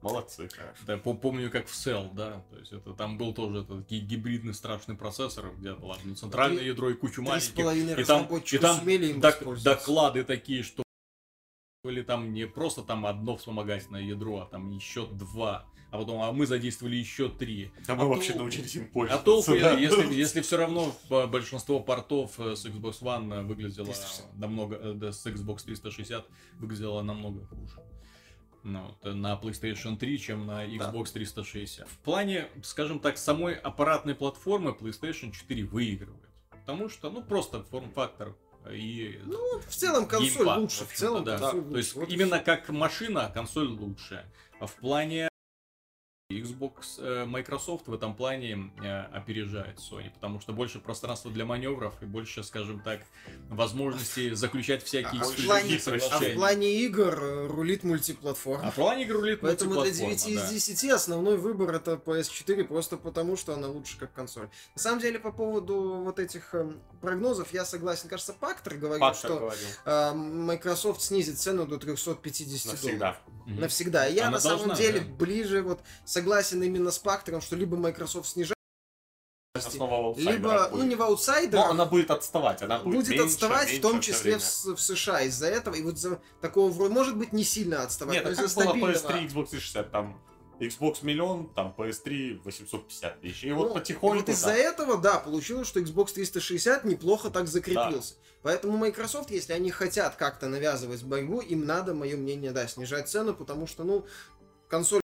[SPEAKER 3] Молодцы.
[SPEAKER 1] Да, пом- помню, как в Cell, да, то есть это там был тоже этот ги- гибридный страшный процессор, где было одно центральное
[SPEAKER 2] Три-
[SPEAKER 1] ядро и кучу маленьких. И там, и там док- доклады такие, что были там не просто там одно вспомогательное ядро, а там еще два. а потом, а мы задействовали еще три.
[SPEAKER 3] А мы
[SPEAKER 1] А
[SPEAKER 3] вообще научились им
[SPEAKER 1] А
[SPEAKER 3] пользоваться.
[SPEAKER 1] толку,
[SPEAKER 3] да.
[SPEAKER 1] если, если все равно большинство портов э, с Xbox One выглядело
[SPEAKER 2] 360.
[SPEAKER 1] намного, э, да, с Xbox 360 выглядело намного хуже. Ну, вот, э, на PlayStation 3, чем на Xbox 360. В плане, скажем так, самой аппаратной платформы PlayStation 4 выигрывает. Потому что, ну, просто форм-фактор и
[SPEAKER 2] Ну, в целом консоль
[SPEAKER 1] геймпад,
[SPEAKER 2] лучше.
[SPEAKER 1] в
[SPEAKER 2] целом
[SPEAKER 1] да.
[SPEAKER 2] консоль
[SPEAKER 1] То есть
[SPEAKER 2] лучше. Вот
[SPEAKER 1] именно как машина консоль лучше. А в плане Xbox, э, Microsoft в этом плане э, опережает Sony, потому что больше пространства для маневров и больше, скажем так, возможностей заключать всякие
[SPEAKER 2] А в плане-. А в плане игр э, рулит мультиплатформа.
[SPEAKER 1] А в плане игр рулит
[SPEAKER 2] Поэтому для
[SPEAKER 1] мультиплатформа,
[SPEAKER 2] 9 из
[SPEAKER 1] да.
[SPEAKER 2] 10 основной выбор это PS4, просто потому что она лучше как консоль. На самом деле, по поводу вот этих эм, прогнозов, я согласен. Кажется, Пактер говорил,
[SPEAKER 3] Пактор
[SPEAKER 2] что
[SPEAKER 3] говорил.
[SPEAKER 2] э, Microsoft снизит цену до 350 долларов.
[SPEAKER 3] Навсегда.
[SPEAKER 2] Навсегда. Я
[SPEAKER 1] Она
[SPEAKER 2] на самом
[SPEAKER 1] должна,
[SPEAKER 2] деле
[SPEAKER 1] да.
[SPEAKER 2] ближе вот согласен именно с Пактором, что либо Microsoft снижает, либо, ну не в
[SPEAKER 3] Но
[SPEAKER 2] аутсайдерах,
[SPEAKER 3] она будет отставать, она будет,
[SPEAKER 2] будет
[SPEAKER 3] меньше,
[SPEAKER 2] отставать, в
[SPEAKER 3] меньше
[SPEAKER 2] том
[SPEAKER 3] всё
[SPEAKER 2] числе в, в США из-за этого. И вот за такого вроде, может быть, не сильно отставать,
[SPEAKER 3] Нет,
[SPEAKER 2] но
[SPEAKER 3] как было
[SPEAKER 2] стабильного.
[SPEAKER 3] PS3, Xbox 360, там Xbox миллион, там PS3 850 тысяч. И вот
[SPEAKER 2] Ну,
[SPEAKER 3] потихоньку...
[SPEAKER 2] вот из-за
[SPEAKER 3] да.
[SPEAKER 2] этого, да, получилось, что Xbox 360 неплохо так закрепился. Поэтому Microsoft, если они хотят как-то навязывать борьбу, им надо, мое мнение, да, снижать цену, потому что, ну, консоль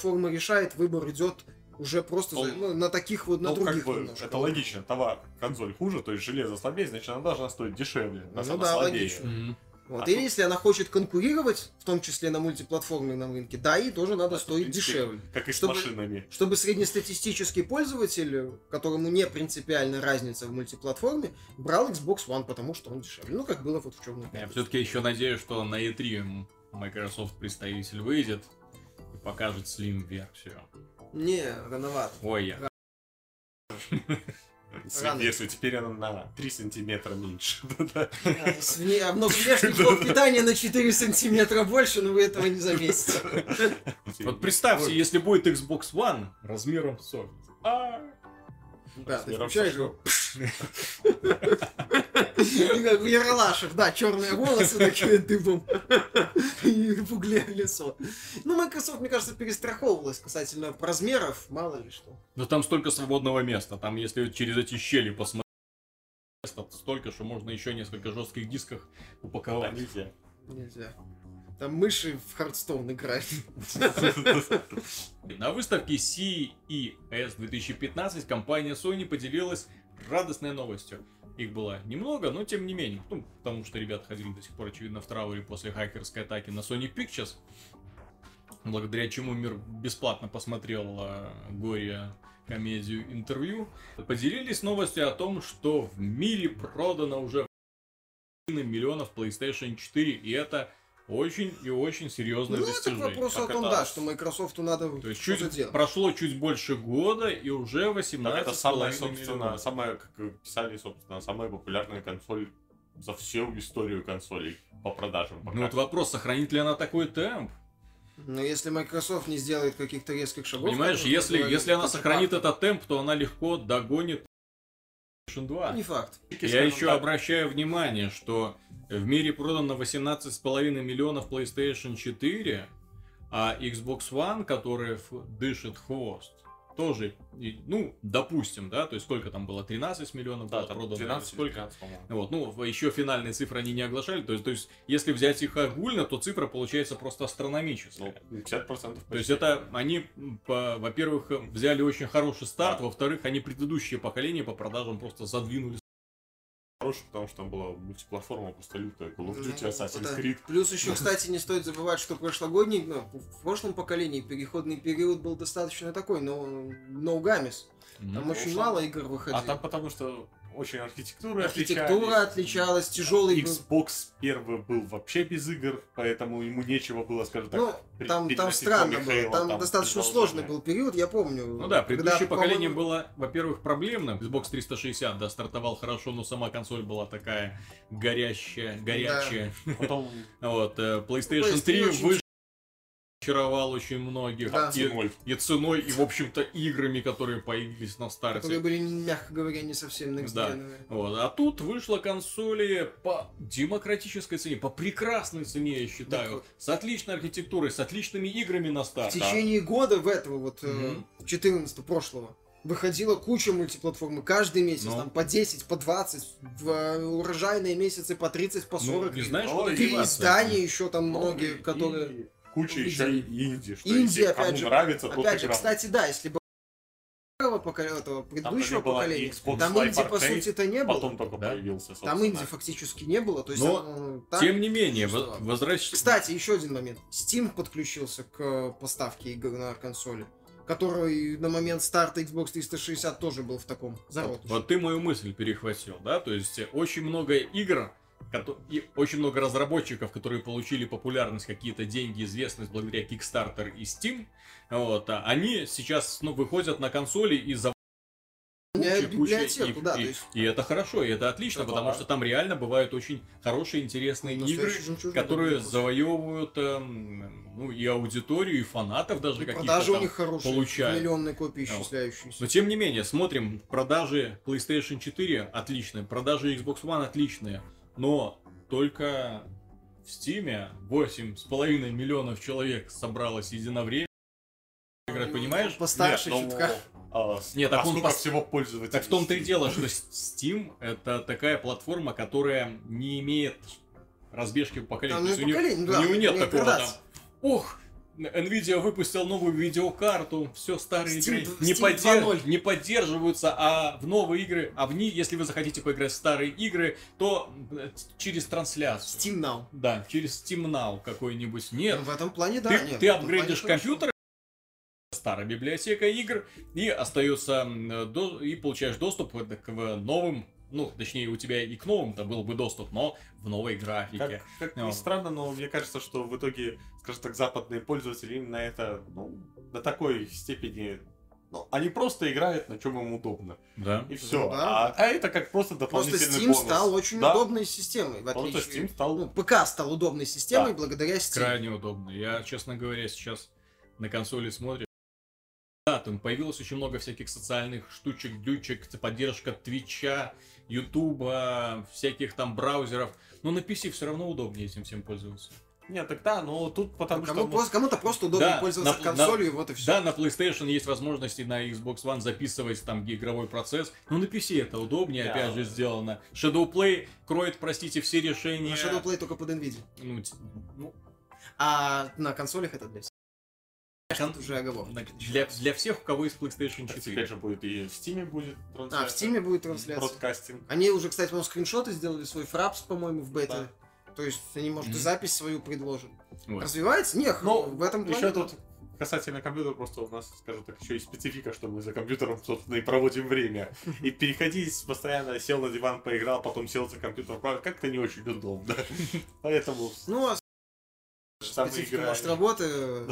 [SPEAKER 2] форма решает, выбор идет уже просто за-
[SPEAKER 3] Ну,
[SPEAKER 2] ну, на таких вот, на
[SPEAKER 3] Ну,
[SPEAKER 2] других
[SPEAKER 3] как бы,
[SPEAKER 2] немножко.
[SPEAKER 3] это логично. Товар, консоль хуже, то есть железо слабее, значит, она должна стоить дешевле.
[SPEAKER 2] Ну
[SPEAKER 3] она
[SPEAKER 2] да,
[SPEAKER 3] слабее.
[SPEAKER 2] логично.
[SPEAKER 1] Мгм.
[SPEAKER 2] Вот.
[SPEAKER 3] а
[SPEAKER 2] И
[SPEAKER 3] тут-
[SPEAKER 2] если она хочет конкурировать, в том числе на мультиплатформенном рынке, да, и тоже надо
[SPEAKER 3] Да,
[SPEAKER 2] стоить
[SPEAKER 3] принципе,
[SPEAKER 2] дешевле.
[SPEAKER 3] Как и с
[SPEAKER 2] Чтобы-
[SPEAKER 3] машинами.
[SPEAKER 2] Чтобы среднестатистический пользователь, которому не принципиальна разница в мультиплатформе, брал Xbox One, потому что он дешевле. Ну, как было вот в черном
[SPEAKER 1] Я все-таки еще надеюсь, что на E3 Microsoft представитель выйдет покажет Slim версию.
[SPEAKER 2] Не, рановато.
[SPEAKER 1] Ой, я.
[SPEAKER 3] Если теперь она на 3 сантиметра меньше. Да-да.
[SPEAKER 2] А, с вне- много внешний блок питания на 4 сантиметра больше, но вы этого не заметите.
[SPEAKER 1] Вот представьте, если будет Xbox One размером с Surface. А,
[SPEAKER 2] Да, ты включаешь его. Как в Яралашах, да, черные волосы такие дыбом. И в угле лицо. Ну, Microsoft, мне кажется, перестраховывалась касательно размеров, мало ли что.
[SPEAKER 1] Но там столько свободного места. Там, если через эти щели посмотреть, столько, что можно еще несколько жестких дисков упаковать.
[SPEAKER 3] нельзя.
[SPEAKER 2] Нельзя. Там мыши в Хардстоун играют.
[SPEAKER 1] На выставке CES 2015 компания Sony поделилась радостной новостью. Их было немного, но тем не менее. Ну, потому что ребята ходили до сих пор, очевидно, в трауре после хакерской атаки на Sony Pictures. Благодаря чему мир бесплатно посмотрел э, горе комедию интервью. Поделились новостью о том, что в мире продано уже миллионов PlayStation 4. И это очень и очень серьезное
[SPEAKER 2] Ну, это к
[SPEAKER 1] достижение.
[SPEAKER 2] вопросу о
[SPEAKER 3] Как
[SPEAKER 2] том,
[SPEAKER 3] это-
[SPEAKER 2] да, что Microsoft надо
[SPEAKER 1] То есть чуть,
[SPEAKER 2] делать.
[SPEAKER 1] прошло чуть больше года и уже
[SPEAKER 3] Так
[SPEAKER 1] 18
[SPEAKER 3] это самая, собственно,
[SPEAKER 1] миллионов.
[SPEAKER 3] самая, как писали, собственно, самая популярная консоль за всю историю консолей по продажам. пока.
[SPEAKER 1] Ну вот вопрос, сохранит ли она такой темп?
[SPEAKER 2] Но если Microsoft не сделает каких-то резких шагов...
[SPEAKER 1] Понимаешь, если, если она сохранит этот темп, то она легко догонит PlayStation 2.
[SPEAKER 2] Не факт.
[SPEAKER 1] Я еще
[SPEAKER 3] так,
[SPEAKER 1] обращаю внимание, что в мире продано 18,5 миллионов PlayStation 4, а Xbox One, который дышит хвост, тоже, и- ну, допустим, да, то есть сколько там было, 13 миллионов
[SPEAKER 3] Да,
[SPEAKER 1] было продано,
[SPEAKER 3] 12
[SPEAKER 1] сколько?
[SPEAKER 3] 15, по-моему.
[SPEAKER 1] Вот, ну, еще финальные цифры они не оглашали, то есть, то есть, если взять их огульно, то цифра получается просто астрономическая.
[SPEAKER 3] Ну, 50%
[SPEAKER 1] То есть это они, во-первых, взяли очень хороший старт,
[SPEAKER 3] Да.
[SPEAKER 1] во-вторых, они предыдущие поколения по продажам просто задвинули.
[SPEAKER 3] Хороший, потому что там была мультиплатформа просто лютая. Call of Duty, Assassin's Creed.
[SPEAKER 2] Плюс еще, кстати, не стоит забывать, что прошлогодний, ну, в прошлом поколении переходный период был достаточно такой, но no games. Там очень мало игр выходило.
[SPEAKER 3] А там потому что очень архитектура
[SPEAKER 2] Архитектура отличалась, тяжелый.
[SPEAKER 3] Xbox первый был вообще без игр, поэтому ему нечего было, скажем так,
[SPEAKER 2] Ну, там, там странно было,
[SPEAKER 3] Halo,
[SPEAKER 2] там, достаточно сложный был период, я помню.
[SPEAKER 1] Ну да, предыдущее
[SPEAKER 2] когда,
[SPEAKER 1] поколение было, во-первых, проблемным. Xbox 360, да, стартовал хорошо, но сама консоль была такая горящая, горячая.
[SPEAKER 3] Потом
[SPEAKER 1] Вот, э, PlayStation
[SPEAKER 2] PS3
[SPEAKER 1] 3
[SPEAKER 2] очень
[SPEAKER 1] вышел разочаровал очень многих.
[SPEAKER 2] Да.
[SPEAKER 1] И,
[SPEAKER 3] Ценой.
[SPEAKER 1] и ценой, и, в общем-то, играми, которые появились на старте.
[SPEAKER 2] Которые были, мягко говоря, не совсем
[SPEAKER 1] Да.
[SPEAKER 2] некстгеновые.
[SPEAKER 1] Вот. А тут вышла консоли по демократической цене, по прекрасной цене, я считаю.
[SPEAKER 2] Так.
[SPEAKER 1] С отличной архитектурой, с отличными играми на
[SPEAKER 2] В
[SPEAKER 1] старт.
[SPEAKER 2] течение года, в этого вот, э,
[SPEAKER 1] Мгм.
[SPEAKER 2] в 14 прошлого, выходила куча мультиплатформы каждый месяц,
[SPEAKER 1] Ну.
[SPEAKER 2] там по 10, по 20, в э, урожайные месяцы по 30, по
[SPEAKER 1] Ну,
[SPEAKER 2] 40.
[SPEAKER 1] не знаешь,
[SPEAKER 3] Ну,
[SPEAKER 1] куда
[SPEAKER 3] и
[SPEAKER 2] И
[SPEAKER 1] деваться.
[SPEAKER 2] издания еще там
[SPEAKER 3] Ну,
[SPEAKER 2] многие,
[SPEAKER 3] и-
[SPEAKER 2] которые...
[SPEAKER 3] и Куча еще и инди, что
[SPEAKER 2] Инди,
[SPEAKER 3] если
[SPEAKER 2] опять
[SPEAKER 3] кому
[SPEAKER 2] же,
[SPEAKER 3] нравится, тот
[SPEAKER 2] Опять же,
[SPEAKER 3] играл.
[SPEAKER 2] кстати, да, если бы первого поколения, этого предыдущего
[SPEAKER 3] было
[SPEAKER 2] поколения,
[SPEAKER 3] Xbox
[SPEAKER 2] там
[SPEAKER 3] Live
[SPEAKER 2] инди по сути-то не было.
[SPEAKER 3] Потом только
[SPEAKER 1] Да?
[SPEAKER 3] появился,
[SPEAKER 2] Там
[SPEAKER 3] собственно.
[SPEAKER 2] инди фактически не было, то есть
[SPEAKER 1] Но,
[SPEAKER 2] оно так
[SPEAKER 1] Тем не менее,
[SPEAKER 2] существовало.
[SPEAKER 1] во- возвращ...
[SPEAKER 2] Кстати, еще один момент. Steam подключился к поставке игр на консоли, который на момент старта Xbox 360 тоже был в таком зародыше.
[SPEAKER 1] Вот ты мою мысль перехватил, да? То есть очень много игр, и очень много разработчиков, которые получили популярность, какие-то деньги, известность благодаря Kickstarter и Steam, вот, а они сейчас ну, выходят на консоли и за кучей
[SPEAKER 2] библиотеку,
[SPEAKER 1] их.
[SPEAKER 2] да,
[SPEAKER 1] и,
[SPEAKER 2] есть-
[SPEAKER 1] и это хорошо, и это отлично,
[SPEAKER 3] Да.
[SPEAKER 1] потому что там реально бывают очень хорошие, интересные игры,
[SPEAKER 2] Настоящий жемчужина,
[SPEAKER 1] которые
[SPEAKER 2] да,
[SPEAKER 1] завоевывают эм, ну, и аудиторию, и фанатов даже каких-то
[SPEAKER 2] продажи у них хорошие,
[SPEAKER 1] получают.
[SPEAKER 2] миллионные копии
[SPEAKER 1] Ну.
[SPEAKER 2] исчисляющиеся.
[SPEAKER 1] Но тем не менее, смотрим, продажи PlayStation 4 отличные, продажи Xbox One отличные, но только в Steam 8,5 миллионов человек собралось единовременно играть, понимаешь?
[SPEAKER 2] Постарше
[SPEAKER 3] Нет, ну,
[SPEAKER 2] чутка.
[SPEAKER 3] а,
[SPEAKER 1] Нет,
[SPEAKER 3] а
[SPEAKER 1] так он
[SPEAKER 3] сколько
[SPEAKER 1] пос-
[SPEAKER 3] всего пользователей?
[SPEAKER 1] Так в том-то и дело, что Steam это такая платформа, которая не имеет разбежки по поколению.
[SPEAKER 2] Там не
[SPEAKER 1] у
[SPEAKER 2] поколение,
[SPEAKER 1] у
[SPEAKER 2] да,
[SPEAKER 1] него нет
[SPEAKER 2] не
[SPEAKER 1] такого там, ох, Nvidia выпустил новую видеокарту, все старые
[SPEAKER 2] Steam-
[SPEAKER 1] игры не,
[SPEAKER 2] Steam
[SPEAKER 1] поддер-
[SPEAKER 2] 2.0.
[SPEAKER 1] не поддерживаются, а в новые игры, а в них, если вы захотите поиграть в старые игры, то э, через трансляцию.
[SPEAKER 2] Steam Now.
[SPEAKER 1] Да, через Steam Now какой-нибудь. Нет,
[SPEAKER 2] В этом плане, да,
[SPEAKER 1] ты,
[SPEAKER 2] нет.
[SPEAKER 1] ты апгрейдишь компьютер, старая библиотека игр, и остается до- и получаешь доступ к новым, ну, точнее, у тебя и к новым-то был бы доступ, но в новой графике.
[SPEAKER 3] Как, как
[SPEAKER 1] Ну.
[SPEAKER 3] ни странно, но мне кажется, что в итоге, скажем так, западные пользователи именно это, ну, до такой степени, ну, они просто играют на чем им удобно.
[SPEAKER 1] Да.
[SPEAKER 3] И все.
[SPEAKER 2] Ну да.
[SPEAKER 3] а, а это как просто
[SPEAKER 2] Просто
[SPEAKER 3] дополнительный
[SPEAKER 2] Steam
[SPEAKER 3] бонус.
[SPEAKER 2] стал очень
[SPEAKER 3] Да.
[SPEAKER 2] удобной системой, в
[SPEAKER 3] Просто
[SPEAKER 2] отличие...
[SPEAKER 3] Steam стал...
[SPEAKER 2] Ну, ПК стал удобной системой
[SPEAKER 3] Да.
[SPEAKER 2] благодаря Steam.
[SPEAKER 1] Крайне удобно. Я, честно говоря, сейчас на консоли смотрю. Да, там появилось очень много всяких социальных штучек, глючек, поддержка Твича, Ютуба, всяких там браузеров. Но на PC все равно удобнее этим всем пользоваться.
[SPEAKER 3] Нет, тогда, ну, тут потому
[SPEAKER 2] Кому
[SPEAKER 3] что...
[SPEAKER 2] просто- Кому-то просто удобно
[SPEAKER 1] Да,
[SPEAKER 2] пользоваться
[SPEAKER 1] на-
[SPEAKER 2] консолью, и вот и все.
[SPEAKER 1] Да, на PlayStation есть возможности на Xbox One записывать там игровой процесс, но на PC это удобнее,
[SPEAKER 3] Да.
[SPEAKER 1] опять же, сделано. Shadowplay кроет, простите, все решения.
[SPEAKER 2] На Shadowplay только под NVIDIA.
[SPEAKER 1] Ну, ну,
[SPEAKER 2] А на консолях это для Тут уже оговорка.
[SPEAKER 1] для, для всех, у кого есть PlayStation
[SPEAKER 3] Так
[SPEAKER 1] 4.
[SPEAKER 3] Теперь же будет и в Steam будет
[SPEAKER 2] А, в
[SPEAKER 3] трансляция.
[SPEAKER 2] Steam будет трансляция.
[SPEAKER 3] Бродкастинг.
[SPEAKER 2] Они уже, кстати, по скриншоты сделали свой фрапс, по-моему, в бете.
[SPEAKER 3] Да.
[SPEAKER 2] То есть они, может, и
[SPEAKER 1] Мгм.
[SPEAKER 2] запись свою предложат.
[SPEAKER 1] Вот.
[SPEAKER 2] Развивается? Нет,
[SPEAKER 3] Ну,
[SPEAKER 2] в этом плане.
[SPEAKER 3] Еще тут касательно компьютера, просто у нас, скажем так, еще и специфика, что мы за компьютером, собственно, и проводим время. И переходить постоянно, сел на диван, поиграл, потом сел за компьютер, как-то не очень удобно. Поэтому
[SPEAKER 2] Ну, а специфика, может, работы...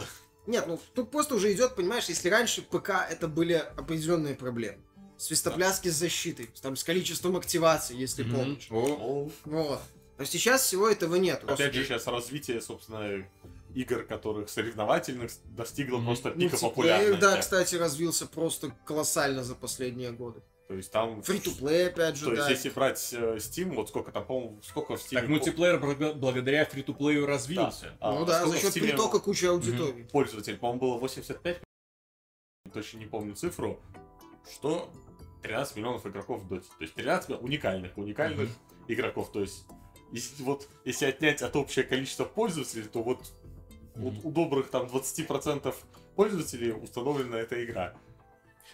[SPEAKER 2] Нет, ну тут просто уже идет, понимаешь, если раньше ПК это были определенные проблемы. Свистопляски с защитой, там, с количеством активаций, если
[SPEAKER 1] Мгм.
[SPEAKER 2] помнишь.
[SPEAKER 3] Ну,
[SPEAKER 2] Вот. Но сейчас всего этого нет.
[SPEAKER 3] Опять же, сейчас развитие, собственно, игр, которых соревновательных, достигло
[SPEAKER 1] Мгм.
[SPEAKER 3] просто пика популярности.
[SPEAKER 2] да, кстати, развился просто колоссально за последние годы.
[SPEAKER 3] То есть там...
[SPEAKER 2] Фри-то-плей, опять же,
[SPEAKER 3] То есть,
[SPEAKER 2] да.
[SPEAKER 3] если брать э, Steam, вот сколько там, по-моему, сколько в Steam...
[SPEAKER 1] Так мультиплеер блага- благодаря фри-то-плею развился.
[SPEAKER 2] Ну да, за
[SPEAKER 3] А, сколько в
[SPEAKER 2] счет
[SPEAKER 3] Steam
[SPEAKER 2] притока кучи аудитории.
[SPEAKER 3] пользователей, по-моему, было 85, точно не помню цифру, что 13 миллионов игроков в Dota. То есть 13 миллионов уникальных, уникальных игроков. То есть, если, вот, если отнять от общее количество пользователей, то вот, вот у добрых там 20% пользователей установлена эта игра.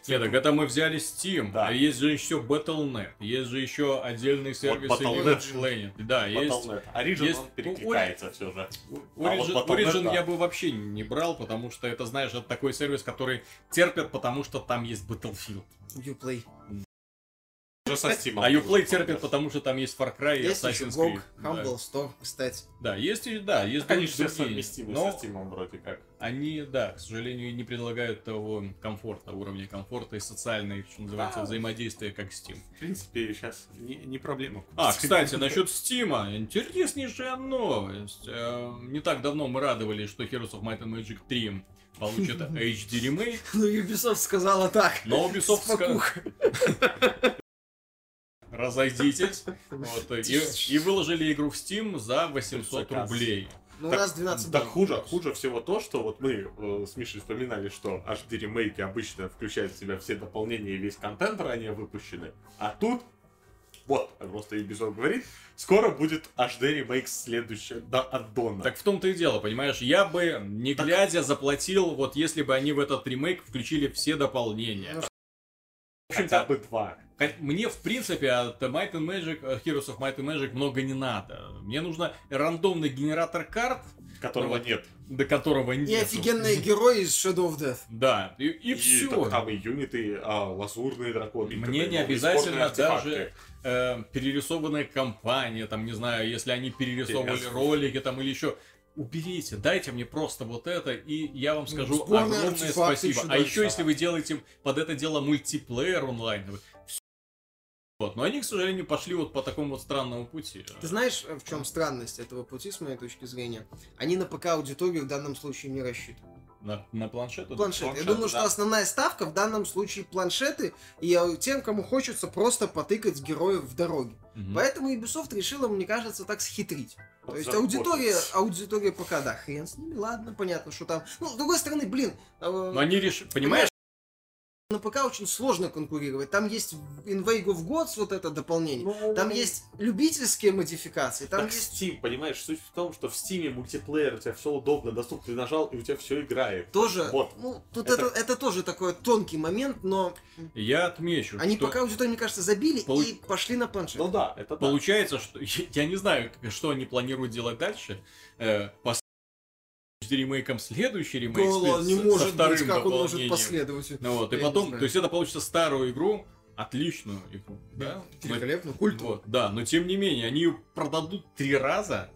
[SPEAKER 1] Нет, так это мы взяли Steam,
[SPEAKER 3] Да.
[SPEAKER 1] а есть же еще Battle.net, есть же еще отдельные сервисы
[SPEAKER 3] Battle.net.
[SPEAKER 1] Planet. Да, есть
[SPEAKER 3] Battle.net. Origin,
[SPEAKER 1] есть-
[SPEAKER 3] он
[SPEAKER 1] ну,
[SPEAKER 3] перекликается все же.
[SPEAKER 1] Origin,
[SPEAKER 3] вот Battle.net,
[SPEAKER 1] Origin
[SPEAKER 3] да.
[SPEAKER 1] я бы вообще не брал, потому что это, знаешь, это такой сервис, который терпят, потому что там есть Battlefield.
[SPEAKER 2] Uplay.
[SPEAKER 3] Уже со Steam.
[SPEAKER 1] А Uplay терпит, потому что там есть Far Cry и
[SPEAKER 2] Есть
[SPEAKER 1] Assassin's Creed. Да.
[SPEAKER 2] Humble Store, кстати.
[SPEAKER 1] Да, есть и да, есть
[SPEAKER 3] Они же все совместимы
[SPEAKER 1] Но
[SPEAKER 3] со Steam вроде как.
[SPEAKER 1] они, да, к сожалению, не предлагают того комфорта, уровня комфорта и социальной, что называется, взаимодействия, как Steam.
[SPEAKER 3] В принципе, сейчас не, не проблема.
[SPEAKER 1] А, кстати, насчет Стима, интереснейшая новость. Э, Не так давно мы радовались, что Heroes of Might and Magic 3 получит HD ремейк,
[SPEAKER 2] Ну, Ubisoft сказала так.
[SPEAKER 1] но Ubisoft ска-
[SPEAKER 2] Спокуха.
[SPEAKER 1] разойдитесь, вот, и, и выложили игру в Steam за 800
[SPEAKER 3] Заказ.
[SPEAKER 1] рублей.
[SPEAKER 2] Ну, у
[SPEAKER 3] Так-
[SPEAKER 2] нас 12
[SPEAKER 3] Да хуже, хуже всего то, что вот мы э, с Мишей вспоминали, что HD ремейки обычно включают в себя все дополнения и весь контент ранее выпущенный, а тут, вот, как просто Ubisoft говорит, скоро будет HD ремейк следующего, да, аддона.
[SPEAKER 1] Так в том-то и дело, понимаешь, я бы, не
[SPEAKER 3] Так-
[SPEAKER 1] глядя, заплатил, вот если бы они в этот ремейк включили все дополнения.
[SPEAKER 2] Ну,
[SPEAKER 3] Хотя бы два.
[SPEAKER 1] Мне, в принципе, от Might and Magic, э, Heroes of Might and Magic много не надо. Мне нужно рандомный генератор карт,
[SPEAKER 3] Которого
[SPEAKER 1] Ну,
[SPEAKER 3] нет.
[SPEAKER 1] до которого нет.
[SPEAKER 2] И офигенные герои из Shadow of Death.
[SPEAKER 1] Да, и, и,
[SPEAKER 3] И
[SPEAKER 1] все.
[SPEAKER 3] так там и юниты, а, лазурные драконы.
[SPEAKER 1] Мне не обязательно даже э, перерисованная компания, там, не знаю, если они перерисовывали
[SPEAKER 3] Интересно.
[SPEAKER 1] ролики там или еще. Уберите, дайте мне просто вот это, и я вам скажу
[SPEAKER 2] сборные
[SPEAKER 1] огромное спасибо.
[SPEAKER 2] еще
[SPEAKER 1] а еще, если вы делаете под это дело мультиплеер всё. Вот. Но они, к сожалению, пошли вот по такому вот странному пути.
[SPEAKER 2] Ты знаешь, в чем странность этого пути, с моей точки зрения? Они на ПК аудиторию в данном случае не рассчитывают.
[SPEAKER 1] На, на?
[SPEAKER 2] Планшеты. Я
[SPEAKER 3] планшеты,
[SPEAKER 2] думаю, что
[SPEAKER 3] да.
[SPEAKER 2] основная ставка в данном случае планшеты и э, тем, кому хочется просто потыкать героев в дороге.
[SPEAKER 1] Мгм.
[SPEAKER 2] Поэтому Ubisoft решила, мне кажется, так схитрить. То есть аудитория, аудитория пока, да, хрен с ними, ладно, понятно, что там. Ну, с другой стороны, блин, э,
[SPEAKER 1] Но они решили, понимаешь,
[SPEAKER 2] на ПК очень сложно конкурировать. Там есть Invade of Gods, вот это дополнение.
[SPEAKER 3] Ну,
[SPEAKER 2] Там есть любительские модификации, там
[SPEAKER 3] так
[SPEAKER 2] есть
[SPEAKER 3] Steam, понимаешь, суть в том, что в Steam мультиплеер, у тебя все удобно, доступно, ты нажал, и у тебя все играет.
[SPEAKER 2] тоже,
[SPEAKER 3] Вот.
[SPEAKER 2] ну, тут
[SPEAKER 3] Это-
[SPEAKER 2] это... Это, тоже такой тонкий момент, но
[SPEAKER 1] я отмечу,
[SPEAKER 2] они
[SPEAKER 1] что
[SPEAKER 2] пока аудиторию, мне кажется, забили
[SPEAKER 1] Полу-
[SPEAKER 2] и пошли на планшет.
[SPEAKER 3] Ну да, это да.
[SPEAKER 1] получается, что я не знаю, что они планируют делать дальше. Э, по ремейкам следующий ремейк с-
[SPEAKER 2] Голо, не может
[SPEAKER 1] вторым
[SPEAKER 2] быть, как он может последовать.
[SPEAKER 1] Ну вот, и потом, то есть это получится старую игру, отличную игру, да? Но-
[SPEAKER 2] Великолепно, культурно.
[SPEAKER 1] вот, да, но тем не менее, они ее продадут три раза,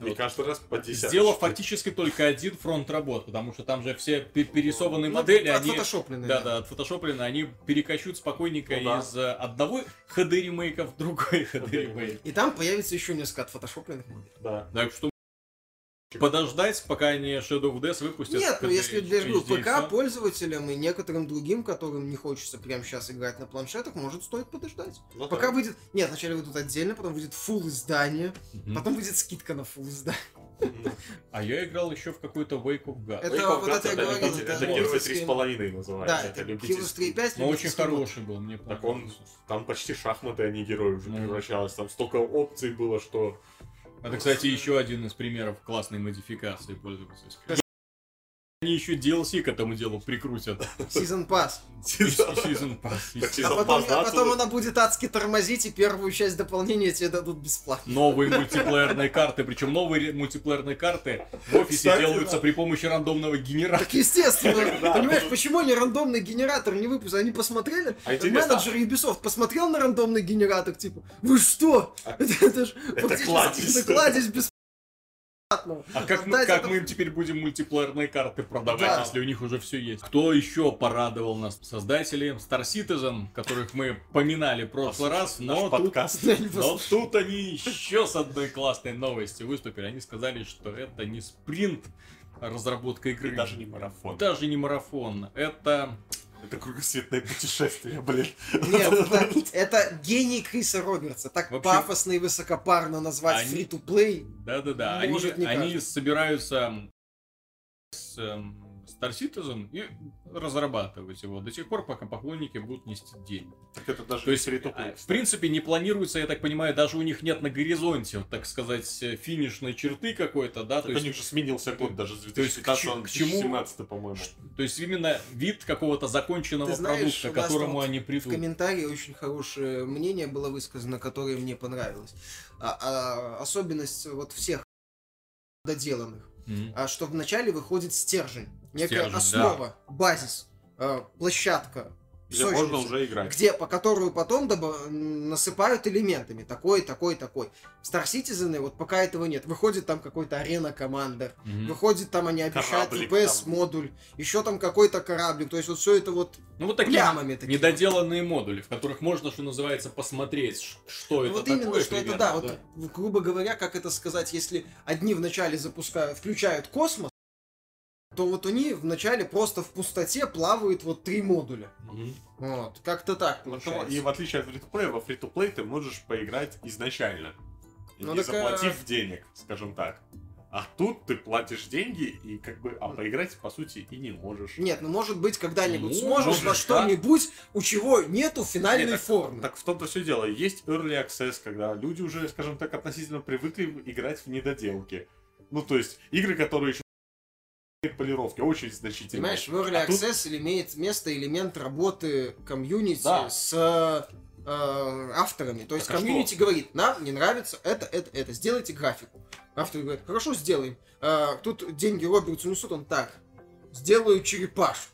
[SPEAKER 3] И
[SPEAKER 1] вот,
[SPEAKER 3] каждый раз по 10.
[SPEAKER 1] сделав фактически только один фронт работ, потому что там же все пе- перерисованные
[SPEAKER 2] Ну,
[SPEAKER 1] модели, они...
[SPEAKER 2] отфотошопленные,
[SPEAKER 1] Да, да, отфотошоплены, они перекочуют спокойненько
[SPEAKER 3] Ну да.
[SPEAKER 1] из э, одного HD ремейка в другой HD ремейк.
[SPEAKER 2] И там появится еще несколько отфотошопленных моделей.
[SPEAKER 3] Да.
[SPEAKER 1] Так что подождать, пока они Shadow of Death выпустят.
[SPEAKER 2] Нет, ну если я же говорю,
[SPEAKER 1] HD,
[SPEAKER 2] ПК пользователям и некоторым другим, которым не хочется прямо сейчас играть на планшетах, может стоит подождать.
[SPEAKER 3] Ну
[SPEAKER 2] Пока
[SPEAKER 3] да.
[SPEAKER 2] выйдет... Нет, вначале выйдут отдельно, потом выйдет full издание,
[SPEAKER 1] Мгм.
[SPEAKER 2] потом выйдет скидка на full издание.
[SPEAKER 1] А я играл еще в какой-то Wake of God.
[SPEAKER 2] Это
[SPEAKER 3] Wake of
[SPEAKER 2] вот
[SPEAKER 3] God,
[SPEAKER 2] это я
[SPEAKER 3] это
[SPEAKER 2] говорил, это
[SPEAKER 3] герои с половиной называется.
[SPEAKER 2] Да,
[SPEAKER 3] это
[SPEAKER 2] Heroes
[SPEAKER 3] любительский.
[SPEAKER 2] 3.5.
[SPEAKER 1] Но очень хороший был, мне
[SPEAKER 3] Так он, там почти шахматы, а не герой уже
[SPEAKER 1] Ну.
[SPEAKER 3] превращалось. Там столько опций было, что...
[SPEAKER 1] Это, кстати, еще один из примеров классной модификации пользовательской. Они еще DLC к этому делу прикрутят.
[SPEAKER 2] Season Pass.
[SPEAKER 1] Season Pass.
[SPEAKER 2] А потом,
[SPEAKER 3] Pass,
[SPEAKER 2] а потом она будет адски тормозить, и первую часть дополнения тебе дадут бесплатно.
[SPEAKER 1] Новые мультиплеерные карты, причем новые мультиплеерные карты в офисе
[SPEAKER 3] Кстати,
[SPEAKER 1] делаются
[SPEAKER 3] да.
[SPEAKER 1] при помощи рандомного генератора.
[SPEAKER 2] Так естественно.
[SPEAKER 3] Да.
[SPEAKER 2] Понимаешь, почему они рандомный генератор не выпустили? Они посмотрели,
[SPEAKER 3] А
[SPEAKER 2] менеджер Ubisoft посмотрел на рандомный генератор, типа, вы что?
[SPEAKER 3] А-
[SPEAKER 2] Это, это ж
[SPEAKER 3] Это
[SPEAKER 2] фактически
[SPEAKER 3] кладезь.
[SPEAKER 2] это кладезь бесплатно.
[SPEAKER 1] А как, мы, как
[SPEAKER 2] это-
[SPEAKER 1] мы им теперь будем мультиплеерные карты продавать,
[SPEAKER 2] Да.
[SPEAKER 1] если у них уже все есть? Кто еще порадовал нас? Создатели Star Citizen, которых мы поминали в прошлый раз, но тут,
[SPEAKER 3] подкаст.
[SPEAKER 1] но тут они еще с одной классной новостью выступили. Они сказали, что это не спринт разработка игры.
[SPEAKER 3] И даже не марафон.
[SPEAKER 1] Даже не марафон. Это
[SPEAKER 3] Это кругосветное путешествие, блин.
[SPEAKER 2] Нет, это, это гений Криса Робертса. Так
[SPEAKER 1] общем,
[SPEAKER 2] пафосно и высокопарно назвать free-to-play.
[SPEAKER 1] Да-да-да. Они, собираются с эм, Star Citizen и разрабатывать его до тех пор, пока поклонники будут нести деньги.
[SPEAKER 3] Так это даже
[SPEAKER 1] То есть, а, в принципе, не планируется, я так понимаю, даже у них нет на горизонте, вот, так сказать, э, финишной черты какой-то, да,
[SPEAKER 3] Так
[SPEAKER 1] то
[SPEAKER 3] у
[SPEAKER 1] есть,
[SPEAKER 3] них же сменился год даже с
[SPEAKER 1] то есть к
[SPEAKER 3] 2015
[SPEAKER 1] чему-
[SPEAKER 3] на
[SPEAKER 1] к чему-
[SPEAKER 3] 2017, по-моему.
[SPEAKER 1] то есть именно вид какого-то законченного
[SPEAKER 2] Ты знаешь,
[SPEAKER 1] продукта,
[SPEAKER 2] у
[SPEAKER 1] к которому они
[SPEAKER 2] В
[SPEAKER 1] придут.
[SPEAKER 2] комментарии очень хорошее мнение было высказано, которое мне понравилось. А- а особенность вот всех доделанных, А что вначале выходит стержень, некая
[SPEAKER 1] Стержень,
[SPEAKER 2] основа, базис, а, площадка,
[SPEAKER 3] Где можно уже играть.
[SPEAKER 2] где, по которую потом доба- насыпают элементами. Такой, такой, такой. В Star Citizen вот пока этого нет. Выходит там какой-то арена командер.
[SPEAKER 1] Мгм.
[SPEAKER 2] Выходит там они обещают
[SPEAKER 3] Кораблик
[SPEAKER 2] ВПС
[SPEAKER 3] там.
[SPEAKER 2] модуль. Еще там какой-то кораблик. То есть вот все это вот
[SPEAKER 1] Ну вот такие
[SPEAKER 2] плямами такими.
[SPEAKER 1] недоделанные модули, в которых можно, что называется, посмотреть, что
[SPEAKER 2] Ну
[SPEAKER 1] это
[SPEAKER 2] вот
[SPEAKER 1] такое.
[SPEAKER 2] именно, что это,
[SPEAKER 1] примерно,
[SPEAKER 2] да, вот, грубо говоря, как это сказать, если одни вначале запускают, включают космос, то вот они вначале просто в пустоте плавают вот три модуля.
[SPEAKER 3] Мгм.
[SPEAKER 2] Вот, как-то так
[SPEAKER 3] Ну,
[SPEAKER 2] получается.
[SPEAKER 3] И в отличие от фри-то-плея, во фри-то-плей ты можешь поиграть изначально.
[SPEAKER 2] Ну,
[SPEAKER 3] не
[SPEAKER 2] так, а-
[SPEAKER 3] заплатив денег, скажем так. А тут ты платишь деньги и как бы, а поиграть по сути и не можешь.
[SPEAKER 2] Нет, ну может быть когда-нибудь
[SPEAKER 1] Ну,
[SPEAKER 2] сможешь
[SPEAKER 3] можешь,
[SPEAKER 2] во
[SPEAKER 3] да.
[SPEAKER 2] что-нибудь, у чего нету финальной
[SPEAKER 3] Нет, так-
[SPEAKER 2] формы.
[SPEAKER 3] Так в том-то все дело. Есть early access, когда люди уже, скажем так, относительно привыкли играть в недоделки. Ну, то есть, игры, которые еще полировки, очень значительные.
[SPEAKER 2] Понимаешь, в Early
[SPEAKER 3] А тут-
[SPEAKER 2] Access имеет место элемент работы комьюнити
[SPEAKER 3] Да.
[SPEAKER 2] с э, авторами. То есть
[SPEAKER 3] Так а
[SPEAKER 2] комьюнити говорит, нам не нравится это, это, это, сделайте графику. Авторы говорят, хорошо, сделаем. Э, тут деньги Робертсу несут, он так, сделаю черепаш,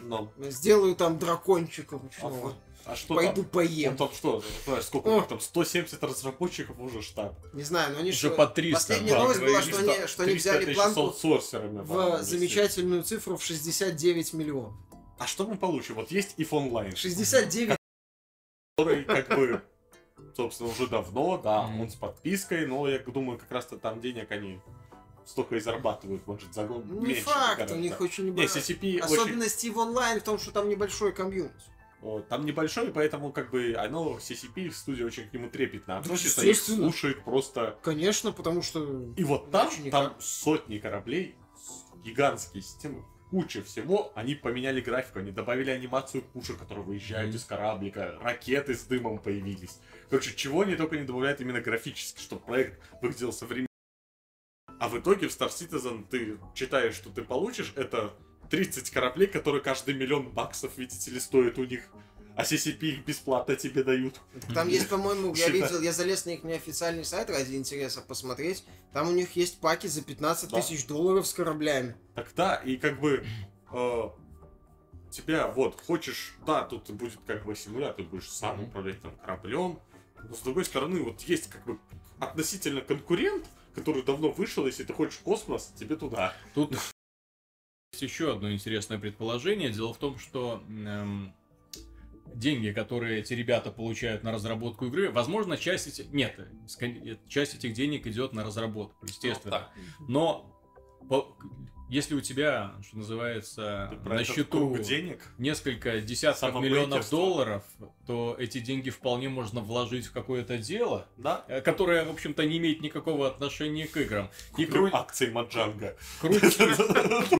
[SPEAKER 3] Но,
[SPEAKER 2] сделаю там дракончика
[SPEAKER 3] а, вот- а что
[SPEAKER 2] пойду
[SPEAKER 3] там?
[SPEAKER 2] поем.
[SPEAKER 3] Он там что, знаешь, сколько
[SPEAKER 2] О.
[SPEAKER 3] у них там, 170 разработчиков уже штат.
[SPEAKER 2] Не знаю, но они
[SPEAKER 1] Уже
[SPEAKER 2] что-
[SPEAKER 1] по 300.
[SPEAKER 2] Последняя
[SPEAKER 1] да,
[SPEAKER 2] новость была, что они, что они
[SPEAKER 3] 300
[SPEAKER 2] взяли планку в замечательную цифру в 69 миллионов.
[SPEAKER 3] А что мы получим? Вот есть if онлайн,
[SPEAKER 2] 69
[SPEAKER 3] который как бы, собственно, уже давно, да,
[SPEAKER 1] Мгм.
[SPEAKER 3] он с подпиской, но я думаю, как раз-то там денег они столько и зарабатывают, может, за год
[SPEAKER 2] не
[SPEAKER 3] меньше.
[SPEAKER 2] факт, у них очень
[SPEAKER 3] Не,
[SPEAKER 2] небольшой.
[SPEAKER 3] CCP очень...
[SPEAKER 2] Особенность в онлайн в том, что там небольшой комьюнити.
[SPEAKER 3] Вот, там небольшой, поэтому как бы оно, CCP, студия очень к нему трепетно относится, их
[SPEAKER 2] естественно.
[SPEAKER 3] слушает просто...
[SPEAKER 2] Конечно, потому что...
[SPEAKER 3] И вот там,
[SPEAKER 2] Иначе
[SPEAKER 3] там
[SPEAKER 2] никак.
[SPEAKER 3] сотни кораблей, гигантские системы, куча всего, они поменяли графику, они добавили анимацию пушек, которые выезжают
[SPEAKER 1] Мгм.
[SPEAKER 3] из кораблика, ракеты с дымом появились. Короче, чего они только не добавляют именно графически, чтобы проект выглядел современно. А в итоге в Star Citizen ты читаешь, что ты получишь, это 30 кораблей, которые каждый миллион баксов, видите ли, стоят у них. А CCP их бесплатно тебе дают.
[SPEAKER 2] Там есть, по-моему, я видел, я залез на их неофициальный сайт ради интереса посмотреть. Там у них есть паки за 15
[SPEAKER 3] Да.
[SPEAKER 2] тысяч долларов с кораблями.
[SPEAKER 3] Так да, и как бы э, тебя вот хочешь, да, тут будет как бы симулятор, ты будешь сам управлять там кораблем. Но с другой стороны, вот есть как бы относительно конкурент, который давно вышел, если ты хочешь космос, тебе туда.
[SPEAKER 1] Тут есть еще одно интересное предположение. Дело в том, что эм, деньги, которые эти ребята получают на разработку игры, возможно, часть этих... Нет, часть этих денег идет на разработку, естественно. Но по- если у тебя, что называется, на счету
[SPEAKER 3] денег.
[SPEAKER 1] несколько десятков миллионов долларов, то эти деньги вполне можно вложить в какое-то дело,
[SPEAKER 3] Да.
[SPEAKER 1] э, которое, в общем-то, не имеет никакого отношения к играм. И кру-
[SPEAKER 3] акций Маджанга.
[SPEAKER 1] крутить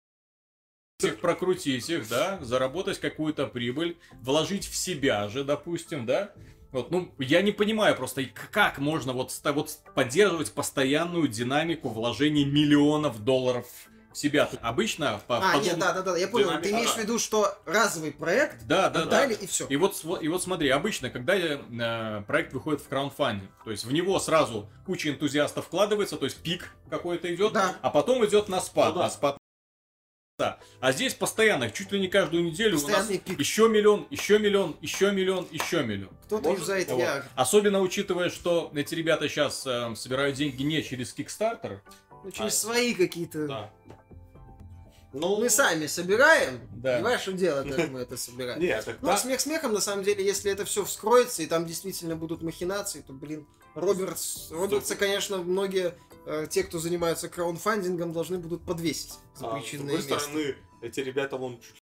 [SPEAKER 1] их, прокрутить их, да, заработать какую-то прибыль, вложить в себя же, допустим, да. Вот, ну, я не понимаю просто, как можно вот, вот поддерживать постоянную динамику вложений миллионов долларов в себя. Обычно по
[SPEAKER 2] А, нет, да, да, да, я понял. Ты
[SPEAKER 3] динамика,
[SPEAKER 2] имеешь
[SPEAKER 3] да.
[SPEAKER 2] в виду, что разовый проект
[SPEAKER 1] Да, да, да.
[SPEAKER 2] отдали и все.
[SPEAKER 1] И вот, и вот смотри, обычно, когда э, проект выходит в краудфандинг, то есть в него сразу куча энтузиастов вкладывается, то есть пик какой-то идет,
[SPEAKER 2] Да.
[SPEAKER 1] а потом идет на спад,
[SPEAKER 3] Ну да.
[SPEAKER 1] а спад да. А здесь постоянно, чуть ли не каждую неделю у нас
[SPEAKER 2] Постоянный пик.
[SPEAKER 1] еще миллион, еще миллион, еще миллион, еще миллион.
[SPEAKER 2] Кто-то
[SPEAKER 3] Может,
[SPEAKER 2] юзает
[SPEAKER 1] Вот.
[SPEAKER 2] Viagra.
[SPEAKER 1] Особенно учитывая, что эти ребята сейчас собирают деньги не через Kickstarter.
[SPEAKER 2] Ну, через
[SPEAKER 3] А.
[SPEAKER 2] свои какие-то...
[SPEAKER 3] Да. Ну,
[SPEAKER 2] Мы сами собираем,
[SPEAKER 1] Да.
[SPEAKER 2] и ваше дело, как мы это собираем.
[SPEAKER 3] Нет, так
[SPEAKER 2] Ну,
[SPEAKER 3] да.
[SPEAKER 2] смех смехом, на самом деле, если это все вскроется, и там действительно будут махинации, то, блин, Робертс, Робертса, конечно, многие, э, те, кто занимаются краудфандингом, должны будут подвесить за
[SPEAKER 3] А, с другой
[SPEAKER 2] место.
[SPEAKER 3] стороны, эти ребята вон чуть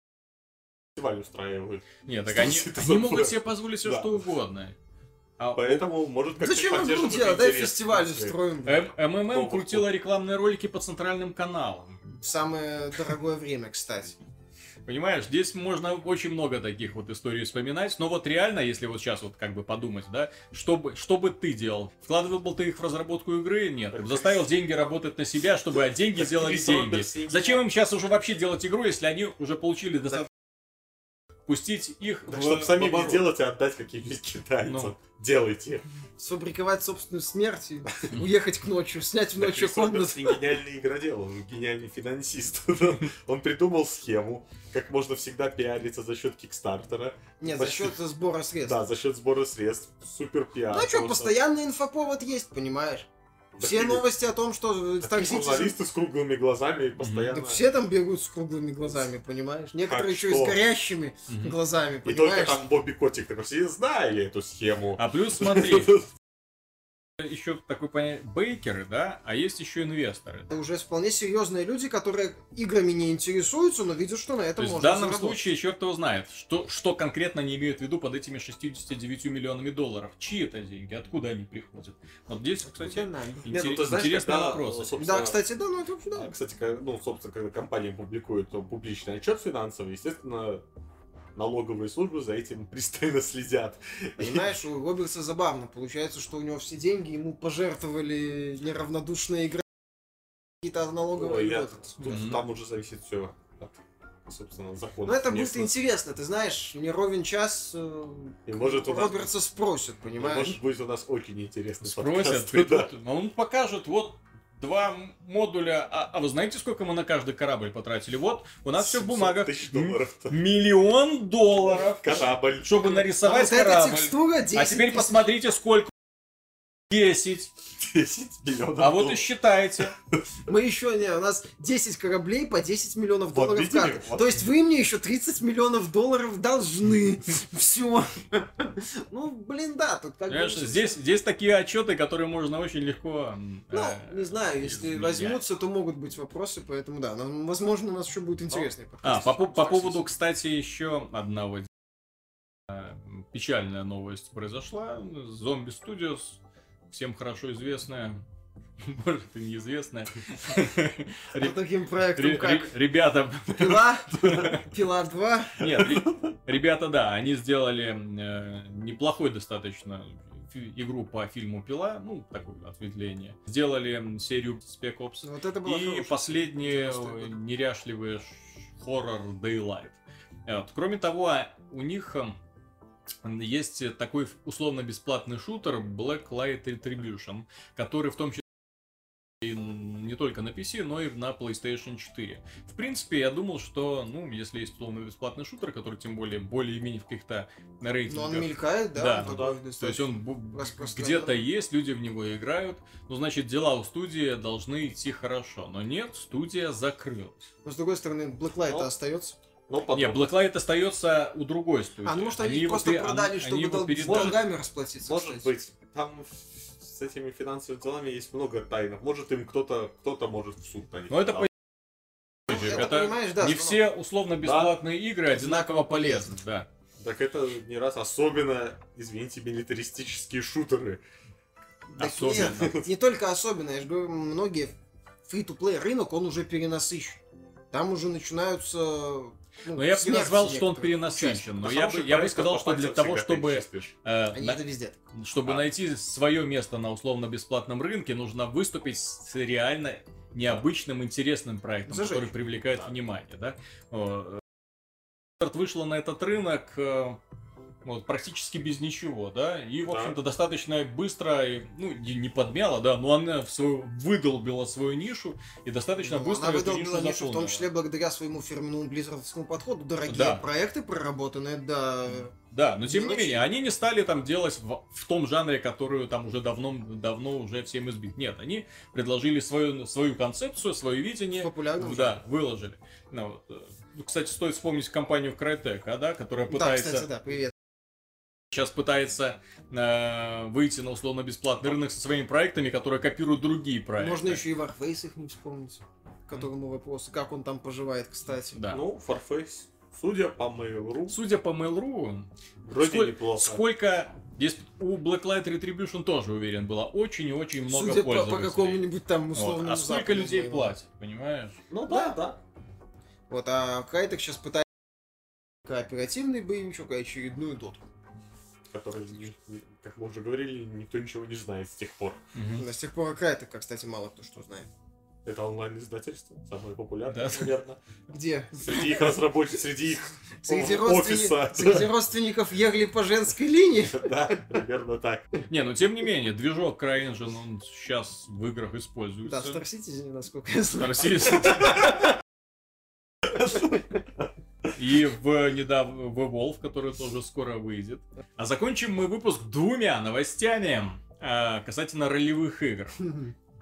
[SPEAKER 3] фестиваль устраивают.
[SPEAKER 1] Нет, так
[SPEAKER 3] Что
[SPEAKER 1] они, они могут себе позволить все
[SPEAKER 3] Да.
[SPEAKER 1] что угодно. А
[SPEAKER 3] Поэтому, может, как-то
[SPEAKER 2] Зачем мы будем
[SPEAKER 3] поддерживать
[SPEAKER 2] делать? Дай фестиваль устроим.
[SPEAKER 1] М- МММ крутила рекламные ролики по центральным каналам.
[SPEAKER 2] В самое дорогое время, кстати.
[SPEAKER 1] Понимаешь, здесь можно очень много таких вот историй вспоминать, но вот реально, если вот сейчас вот как бы подумать, да, что бы, что бы ты делал? Вкладывал бы ты их в разработку игры? Нет. Заставил деньги работать на себя, чтобы деньги делали деньги. Зачем им сейчас уже вообще делать игру, если они уже получили достаточно пустить их
[SPEAKER 3] Так,
[SPEAKER 1] в
[SPEAKER 3] чтобы самим не
[SPEAKER 1] оборот.
[SPEAKER 3] делать, а отдать каким-нибудь китайцам.
[SPEAKER 1] Ну.
[SPEAKER 3] Делайте.
[SPEAKER 2] Сфабриковать собственную смерть и уехать к ночью, снять в ночью комнату.
[SPEAKER 3] не гениальный игродел, он гениальный финансист. Он придумал схему, как можно всегда пиариться за счет Кикстартера.
[SPEAKER 2] Нет, за счет сбора средств.
[SPEAKER 3] Да, за счет сбора средств. Супер пиар.
[SPEAKER 2] Ну а что, постоянный инфоповод есть, понимаешь? Все новости о том, что
[SPEAKER 3] Такие
[SPEAKER 2] Star Citizen...
[SPEAKER 3] журналисты с круглыми глазами постоянно.
[SPEAKER 2] Все там бегают с круглыми глазами, понимаешь? Некоторые
[SPEAKER 3] Как
[SPEAKER 2] еще и с горящими глазами,
[SPEAKER 3] И только
[SPEAKER 2] понимаешь?
[SPEAKER 3] там Бобби Котик такой знаю я эту схему.
[SPEAKER 1] А плюс смотри, еще такой понятие, бейкеры, да, а есть еще инвесторы.
[SPEAKER 2] Это уже вполне серьезные люди, которые играми не интересуются, но видят, что на
[SPEAKER 1] То
[SPEAKER 2] этом
[SPEAKER 1] в
[SPEAKER 2] можно
[SPEAKER 1] данном
[SPEAKER 2] заработать.
[SPEAKER 1] случае черт его знает, что, что конкретно они имеют в виду под этими 69 миллионами долларов. Чьи это деньги, откуда они приходят. Вот здесь, кстати,
[SPEAKER 2] Да, надо.
[SPEAKER 3] Не, ну,
[SPEAKER 1] интерес-
[SPEAKER 3] ты знаешь,
[SPEAKER 1] интересный
[SPEAKER 3] когда,
[SPEAKER 1] вопрос.
[SPEAKER 3] собственно,
[SPEAKER 2] Да, кстати, да, ну это да.
[SPEAKER 3] Кстати, ну, собственно, когда компания публикует публичный отчет финансовый, естественно, налоговые службы за этим пристально следят.
[SPEAKER 2] Понимаешь, у Робертса забавно. Получается, что у него все деньги ему пожертвовали неравнодушные игроки какие-то налоговые
[SPEAKER 3] Ой, я-
[SPEAKER 2] льготы.
[SPEAKER 3] тут
[SPEAKER 1] Мгм.
[SPEAKER 3] там уже зависит все от, собственно, закона.
[SPEAKER 2] Ну это будет интересно, ты знаешь, не ровен час э,
[SPEAKER 3] И может у нас-
[SPEAKER 2] Робертса спросят, понимаешь?
[SPEAKER 3] Может будет у нас очень интересный
[SPEAKER 1] Спросят,
[SPEAKER 3] подкаст,
[SPEAKER 1] придут,
[SPEAKER 3] да.
[SPEAKER 1] а он покажет, вот два модуля, а, а вы знаете, сколько мы на каждый корабль потратили? Вот, у нас все в
[SPEAKER 3] 700
[SPEAKER 1] бумагах.
[SPEAKER 3] тысяч долларов-то.
[SPEAKER 1] Миллион долларов,
[SPEAKER 3] Корабль.
[SPEAKER 1] чтобы
[SPEAKER 2] А
[SPEAKER 1] нарисовать
[SPEAKER 2] вот эта
[SPEAKER 1] корабль.
[SPEAKER 2] текстура 10
[SPEAKER 1] А теперь
[SPEAKER 2] тысяч.
[SPEAKER 1] посмотрите, сколько 10.
[SPEAKER 3] 10 миллионов
[SPEAKER 1] А вот и
[SPEAKER 3] долларов.
[SPEAKER 1] считайте.
[SPEAKER 2] Мы еще не, у нас 10 кораблей по 10 миллионов
[SPEAKER 3] Вот
[SPEAKER 2] долларов
[SPEAKER 3] видели?
[SPEAKER 2] каждый.
[SPEAKER 3] Вот.
[SPEAKER 2] То есть вы мне еще 30 миллионов долларов должны. Все. Ну, блин, да, тут как бы...
[SPEAKER 1] Понимаешь, здесь, здесь такие отчеты, которые можно очень легко... м,
[SPEAKER 2] Ну,
[SPEAKER 1] э,
[SPEAKER 2] не знаю, если
[SPEAKER 1] изменять.
[SPEAKER 2] возьмутся, то могут быть вопросы, поэтому да, нам, возможно, у нас еще будет интересный
[SPEAKER 1] А,
[SPEAKER 2] подкаст.
[SPEAKER 1] по, по- по поводу, кстати, еще одного э, печальная новость произошла. Зомби Studios, всем хорошо известная, может и неизвестная.
[SPEAKER 2] По таким проектам, как
[SPEAKER 1] ре- Ребята,
[SPEAKER 2] Пила, Пила 2,
[SPEAKER 1] нет, ре- ребята, да, они сделали э, неплохой достаточно игру по фильму Пила, ну, такое ответвление. Сделали серию Spec Ops.
[SPEAKER 2] вот это было
[SPEAKER 1] И последний
[SPEAKER 2] 90-й год.
[SPEAKER 1] неряшливый хоррор Daylight. Э, Вот. Кроме того, а, у них эм, есть такой условно-бесплатный шутер Black Light Retribution, который в том числе и не только на PC, но и на PlayStation 4. В принципе, я думал, что, ну, если есть условно-бесплатный шутер, который тем более более-менее в каких-то
[SPEAKER 2] Но
[SPEAKER 1] рейтингах...
[SPEAKER 2] он мелькает, да?
[SPEAKER 1] Да,
[SPEAKER 2] он
[SPEAKER 1] ну
[SPEAKER 2] такой
[SPEAKER 1] То есть он где-то есть, люди в него играют. Ну, значит, дела у студии должны идти хорошо. Но нет, студия закрылась.
[SPEAKER 2] Но с другой стороны, Blacklight
[SPEAKER 3] Ну,
[SPEAKER 2] остается.
[SPEAKER 3] Но потом-
[SPEAKER 1] Не, Blacklight остается у другой студии.
[SPEAKER 2] А, ну может они,
[SPEAKER 1] его
[SPEAKER 2] просто
[SPEAKER 1] пе-
[SPEAKER 2] продали,
[SPEAKER 1] они-
[SPEAKER 2] чтобы
[SPEAKER 1] они его
[SPEAKER 2] дол- с
[SPEAKER 1] передали.
[SPEAKER 2] долгами расплатиться.
[SPEAKER 3] Может
[SPEAKER 2] кстати.
[SPEAKER 3] быть, там с этими финансовыми делами есть много тайнов. Может им кто-то, кто-то может в суд на них.
[SPEAKER 1] Но это
[SPEAKER 3] подать.
[SPEAKER 2] Ну, это,
[SPEAKER 1] Это
[SPEAKER 2] понимаешь, да,
[SPEAKER 1] не все условно-бесплатные игры одинаково полезны. Да.
[SPEAKER 3] Так это не раз особенно, извините, милитаристические шутеры.
[SPEAKER 2] Так
[SPEAKER 1] Особенно.
[SPEAKER 2] нет, не только особенно, я же говорю, многие фри-то-плей рынок, он уже перенасыщен. Там уже начинаются... ну,
[SPEAKER 1] Но я бы не назвал, что он перенасыщен. Но я бы, я бы сказал, что для того, чтобы, э,
[SPEAKER 2] Они
[SPEAKER 1] на-
[SPEAKER 2] это везде.
[SPEAKER 1] чтобы
[SPEAKER 3] А.
[SPEAKER 1] найти свое место на условно-бесплатном рынке, нужно выступить с реально необычным, интересным проектом,
[SPEAKER 2] Зажечь.
[SPEAKER 1] который привлекает
[SPEAKER 3] Да.
[SPEAKER 1] внимание. Да? О, э, вышла на этот рынок э, вот, практически без ничего, да, и, в
[SPEAKER 3] Да.
[SPEAKER 1] общем-то, достаточно быстро, и, ну, не не подмяла, да, но она в свою, выдолбила свою нишу и достаточно
[SPEAKER 2] Ну,
[SPEAKER 1] быстро
[SPEAKER 2] Она
[SPEAKER 1] эту
[SPEAKER 2] выдолбила
[SPEAKER 1] нишу
[SPEAKER 2] нишу, в том числе благодаря своему фирменному близзардскому подходу. Дорогие
[SPEAKER 1] Да.
[SPEAKER 2] проекты проработанные, да.
[SPEAKER 1] Да, но тем не менее, они не стали там делать в, в том жанре, которую там уже давно, давно уже всем избит. Нет, они предложили свою, свою концепцию, свое видение.
[SPEAKER 2] Популярным
[SPEAKER 1] Да, выложили. Ну, вот, э, кстати, стоит вспомнить компанию Crytek, а, да, которая
[SPEAKER 2] Да,
[SPEAKER 1] пытается,
[SPEAKER 2] кстати, да.
[SPEAKER 1] Сейчас пытается э, выйти на условно-бесплатный рынок со своими проектами, которые копируют другие проекты.
[SPEAKER 2] Можно еще и Warface их не вспомнить. К которому вопрос, как он там поживает, кстати.
[SPEAKER 1] Да.
[SPEAKER 3] Ну, Farface, судя по Mail.ru,
[SPEAKER 1] Судя по Mail.ru,
[SPEAKER 3] вроде
[SPEAKER 1] сколь-
[SPEAKER 3] неплохо.
[SPEAKER 1] сколько... Здесь у Blacklight Retribution тоже, уверен, было очень и очень много
[SPEAKER 2] Судя по, по
[SPEAKER 1] пользователей.
[SPEAKER 2] какому-нибудь там
[SPEAKER 1] Вот.
[SPEAKER 2] условному
[SPEAKER 1] А сколько людей
[SPEAKER 2] моему.
[SPEAKER 1] платят, понимаешь?
[SPEAKER 3] Ну да, да.
[SPEAKER 2] Вот, а Крайтек сейчас пытается кооперативный боевичок, а очередную доту.
[SPEAKER 3] Не- как мы уже говорили, никто ничего не знает с тех пор.
[SPEAKER 2] Но с тех пор Крайтека, кстати, мало кто что знает.
[SPEAKER 3] Это онлайн-издательство, самое популярное,
[SPEAKER 1] Да.
[SPEAKER 3] наверное.
[SPEAKER 2] Где?
[SPEAKER 3] Среди их разработчиков, среди их
[SPEAKER 2] Среди,
[SPEAKER 3] офиса.
[SPEAKER 2] Среди родственников егли по женской линии?
[SPEAKER 3] Да, примерно так.
[SPEAKER 1] Не, ну тем не менее, движок CryEngine, он сейчас в играх
[SPEAKER 2] Да,
[SPEAKER 1] используется.
[SPEAKER 2] в Star Citizen, насколько я знаю.
[SPEAKER 1] Star Citizen. И в недавно в Evolve, который тоже скоро выйдет. А закончим мы выпуск двумя новостями э, касательно ролевых игр.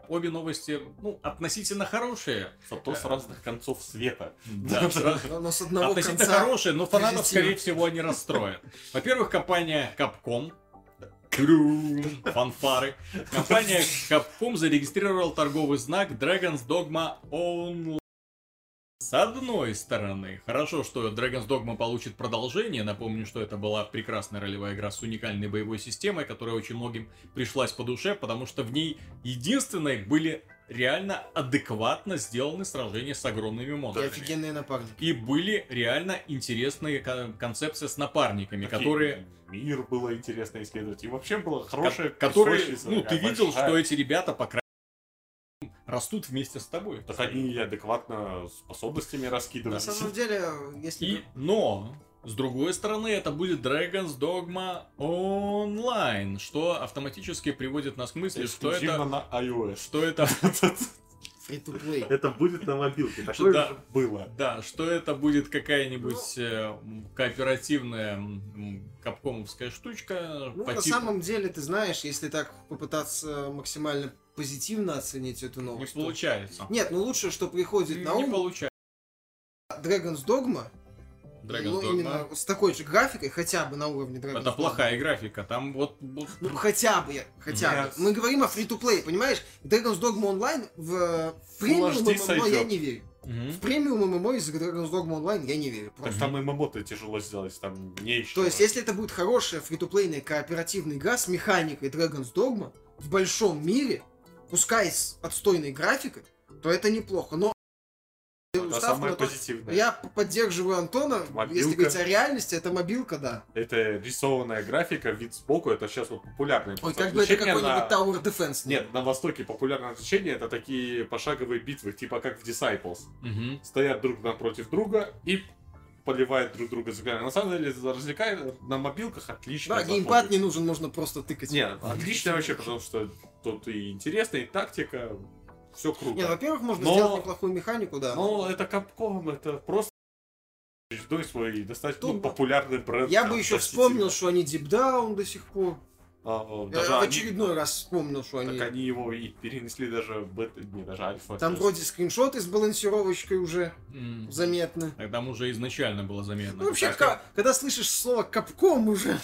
[SPEAKER 1] Обе новости, ну, относительно хорошие.
[SPEAKER 3] Зато с разных концов света.
[SPEAKER 1] Да,
[SPEAKER 2] Но с одного
[SPEAKER 1] относительно
[SPEAKER 2] конца...
[SPEAKER 1] хорошие, но фанатов, скорее всего, они расстроят. Во-первых, компания Capcom. Фанфары. Компания Capcom зарегистрировала торговый знак Dragon's Dogma Online. С одной стороны, хорошо, что Dragon's Dogma получит продолжение. Напомню, что это была прекрасная ролевая игра с уникальной боевой системой, которая очень многим пришлась по душе, потому что в ней единственные были реально адекватно сделаны сражения с огромными
[SPEAKER 2] И
[SPEAKER 1] монстрами.
[SPEAKER 2] офигенные напарники.
[SPEAKER 1] И были реально интересные кон- концепции с напарниками,
[SPEAKER 3] Такие
[SPEAKER 1] которые...
[SPEAKER 3] Мир было интересно исследовать. И вообще было хорошее
[SPEAKER 1] ко- которые, ну, ты
[SPEAKER 3] такая
[SPEAKER 1] видел,
[SPEAKER 3] большая.
[SPEAKER 1] что эти ребята, по крайней мере, растут вместе с тобой.
[SPEAKER 3] Так они адекватно способностями
[SPEAKER 2] На
[SPEAKER 3] раскидывались.
[SPEAKER 2] самом деле, если...
[SPEAKER 1] И, но, с другой стороны, это будет Dragon's Dogma Online, что автоматически приводит нас к мысли, что это...
[SPEAKER 3] на iOS.
[SPEAKER 1] Что это...
[SPEAKER 2] Free-to-play.
[SPEAKER 3] Это будет на мобилке. Такое
[SPEAKER 1] Да.
[SPEAKER 3] же было.
[SPEAKER 1] Да, что это будет какая-нибудь э, м, кооперативная капкомовская штучка.
[SPEAKER 2] Ну,
[SPEAKER 1] по
[SPEAKER 2] на
[SPEAKER 1] типу-
[SPEAKER 2] самом деле, ты знаешь, если так попытаться максимально позитивно оценить эту
[SPEAKER 1] Не
[SPEAKER 2] новость. то-
[SPEAKER 1] получается.
[SPEAKER 2] Нет, ну лучше, что приходит на
[SPEAKER 1] Не
[SPEAKER 2] ум,
[SPEAKER 1] получается.
[SPEAKER 2] Dragon's Dogma,
[SPEAKER 1] Dragon's
[SPEAKER 2] ну,
[SPEAKER 1] Dogma.
[SPEAKER 2] именно с такой же графикой, хотя бы на уровне Dragon's
[SPEAKER 1] Это
[SPEAKER 2] Dogma.
[SPEAKER 1] плохая графика. Там вот...
[SPEAKER 2] Ну, хотя бы, хотя
[SPEAKER 3] Нет.
[SPEAKER 2] бы. Мы говорим о фри-то-плей, понимаешь? Dragon's Dogma Online в э, премиум
[SPEAKER 3] HD
[SPEAKER 2] ММО я не верю.
[SPEAKER 1] Мгм.
[SPEAKER 2] В премиум ММО из Dragon's Dogma Online я не верю.
[SPEAKER 3] Так
[SPEAKER 2] просто.
[SPEAKER 3] там ММО-то тяжело сделать, там не еще.
[SPEAKER 2] То есть, если это будет хорошая фри-то-плейная кооперативная игра с механикой Dragon's Dogma в большом мире, пускай с отстойной графикой, то это неплохо. Но
[SPEAKER 3] Это
[SPEAKER 2] ставку
[SPEAKER 3] самое
[SPEAKER 2] то-
[SPEAKER 3] позитивное.
[SPEAKER 2] я поддерживаю Антона,
[SPEAKER 3] Мобилка.
[SPEAKER 2] если говорить о реальности, это мобилка, да.
[SPEAKER 3] Это рисованная графика, вид сбоку, это сейчас вот популярное.
[SPEAKER 2] Ой, как бы это какой-нибудь
[SPEAKER 3] на-
[SPEAKER 2] Tower Defense.
[SPEAKER 3] Нет, на Востоке популярное развлечение это такие пошаговые битвы, типа как в Disciples.
[SPEAKER 1] Мгм.
[SPEAKER 3] Стоят друг напротив друга и поливают друг друга заклинанием. На самом деле, развлекает на мобилках отлично.
[SPEAKER 2] Да, геймпад не нужен, можно просто тыкать.
[SPEAKER 3] Нет, отлично вообще, потому что тут и интересно, и тактика, все круто.
[SPEAKER 2] Не, ну, во-первых, можно
[SPEAKER 3] Но-
[SPEAKER 2] сделать неплохую механику, да.
[SPEAKER 3] Но это Capcom, это просто очередной свой достаточно
[SPEAKER 2] Тут
[SPEAKER 3] ну, популярный бренд.
[SPEAKER 2] Я бы еще вспомнил, что они Deep Down до сих пор.
[SPEAKER 3] А,
[SPEAKER 2] Я
[SPEAKER 3] даже
[SPEAKER 2] в
[SPEAKER 3] они-
[SPEAKER 2] очередной раз вспомнил, что они...
[SPEAKER 3] Так они его и перенесли даже в бета, не, даже альфа.
[SPEAKER 2] Там вроде скриншоты с балансировочкой уже
[SPEAKER 1] М.
[SPEAKER 2] заметны.
[SPEAKER 1] Так Там уже изначально было заметно.
[SPEAKER 2] Ну, вообще,
[SPEAKER 3] так,
[SPEAKER 2] ка- когда слышишь слово Капком уже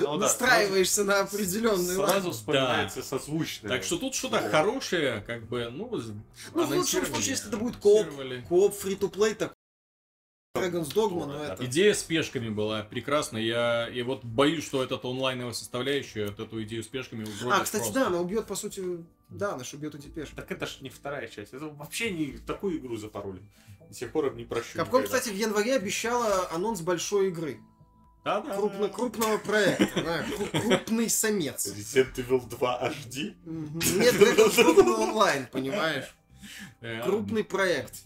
[SPEAKER 3] Ну да,
[SPEAKER 2] настраиваешься на определенный
[SPEAKER 3] Сразу,
[SPEAKER 2] лад.
[SPEAKER 3] сразу вспоминается созвучное.
[SPEAKER 1] Так что тут что-то
[SPEAKER 3] Вот.
[SPEAKER 1] хорошее, как бы, ну,
[SPEAKER 2] Ну, в лучшем случае, если это будет
[SPEAKER 1] анонсировали.
[SPEAKER 2] Кооп фри-то-плей так. Dragon's Dogma, но
[SPEAKER 3] Да,
[SPEAKER 2] это...
[SPEAKER 1] Идея с пешками была прекрасна. Я и вот боюсь, что этот онлайновая составляющая, вот эту идею с пешками
[SPEAKER 2] А, кстати,
[SPEAKER 1] просто.
[SPEAKER 2] да, она убьет, по сути, да, наш убьет эти пешки.
[SPEAKER 3] Так это ж не вторая часть. Это вообще не такую игру запороли. До сих пор им не прощу.
[SPEAKER 2] Капком, кстати, в январе обещала анонс большой игры.
[SPEAKER 1] Да-да.
[SPEAKER 2] Крупно, крупного проекта, да, кру- крупный самец.
[SPEAKER 3] Resident Evil 2 HD.
[SPEAKER 2] Нет, Dragon's Dogma онлайн, понимаешь?
[SPEAKER 1] Э,
[SPEAKER 2] Крупный проект.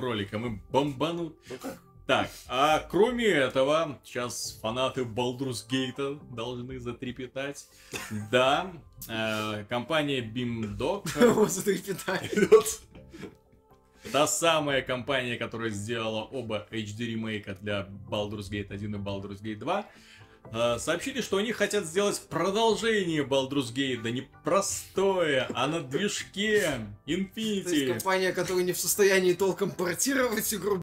[SPEAKER 1] Роликом и бомбанут.
[SPEAKER 3] Ну как?
[SPEAKER 1] Так, а кроме этого, сейчас фанаты Baldur's Gate должны затрепетать. Да, э, компания Beamdog,
[SPEAKER 2] Вот затрепетали.
[SPEAKER 1] та самая компания, которая сделала оба HD ремейка для Baldur's Gate 1 и Baldur's Gate 2, э, сообщили, что они хотят сделать продолжение Baldur's Gate, да не простое, а на движке
[SPEAKER 2] То есть
[SPEAKER 1] Infinity.
[SPEAKER 2] компания, которая не в состоянии толком портировать игру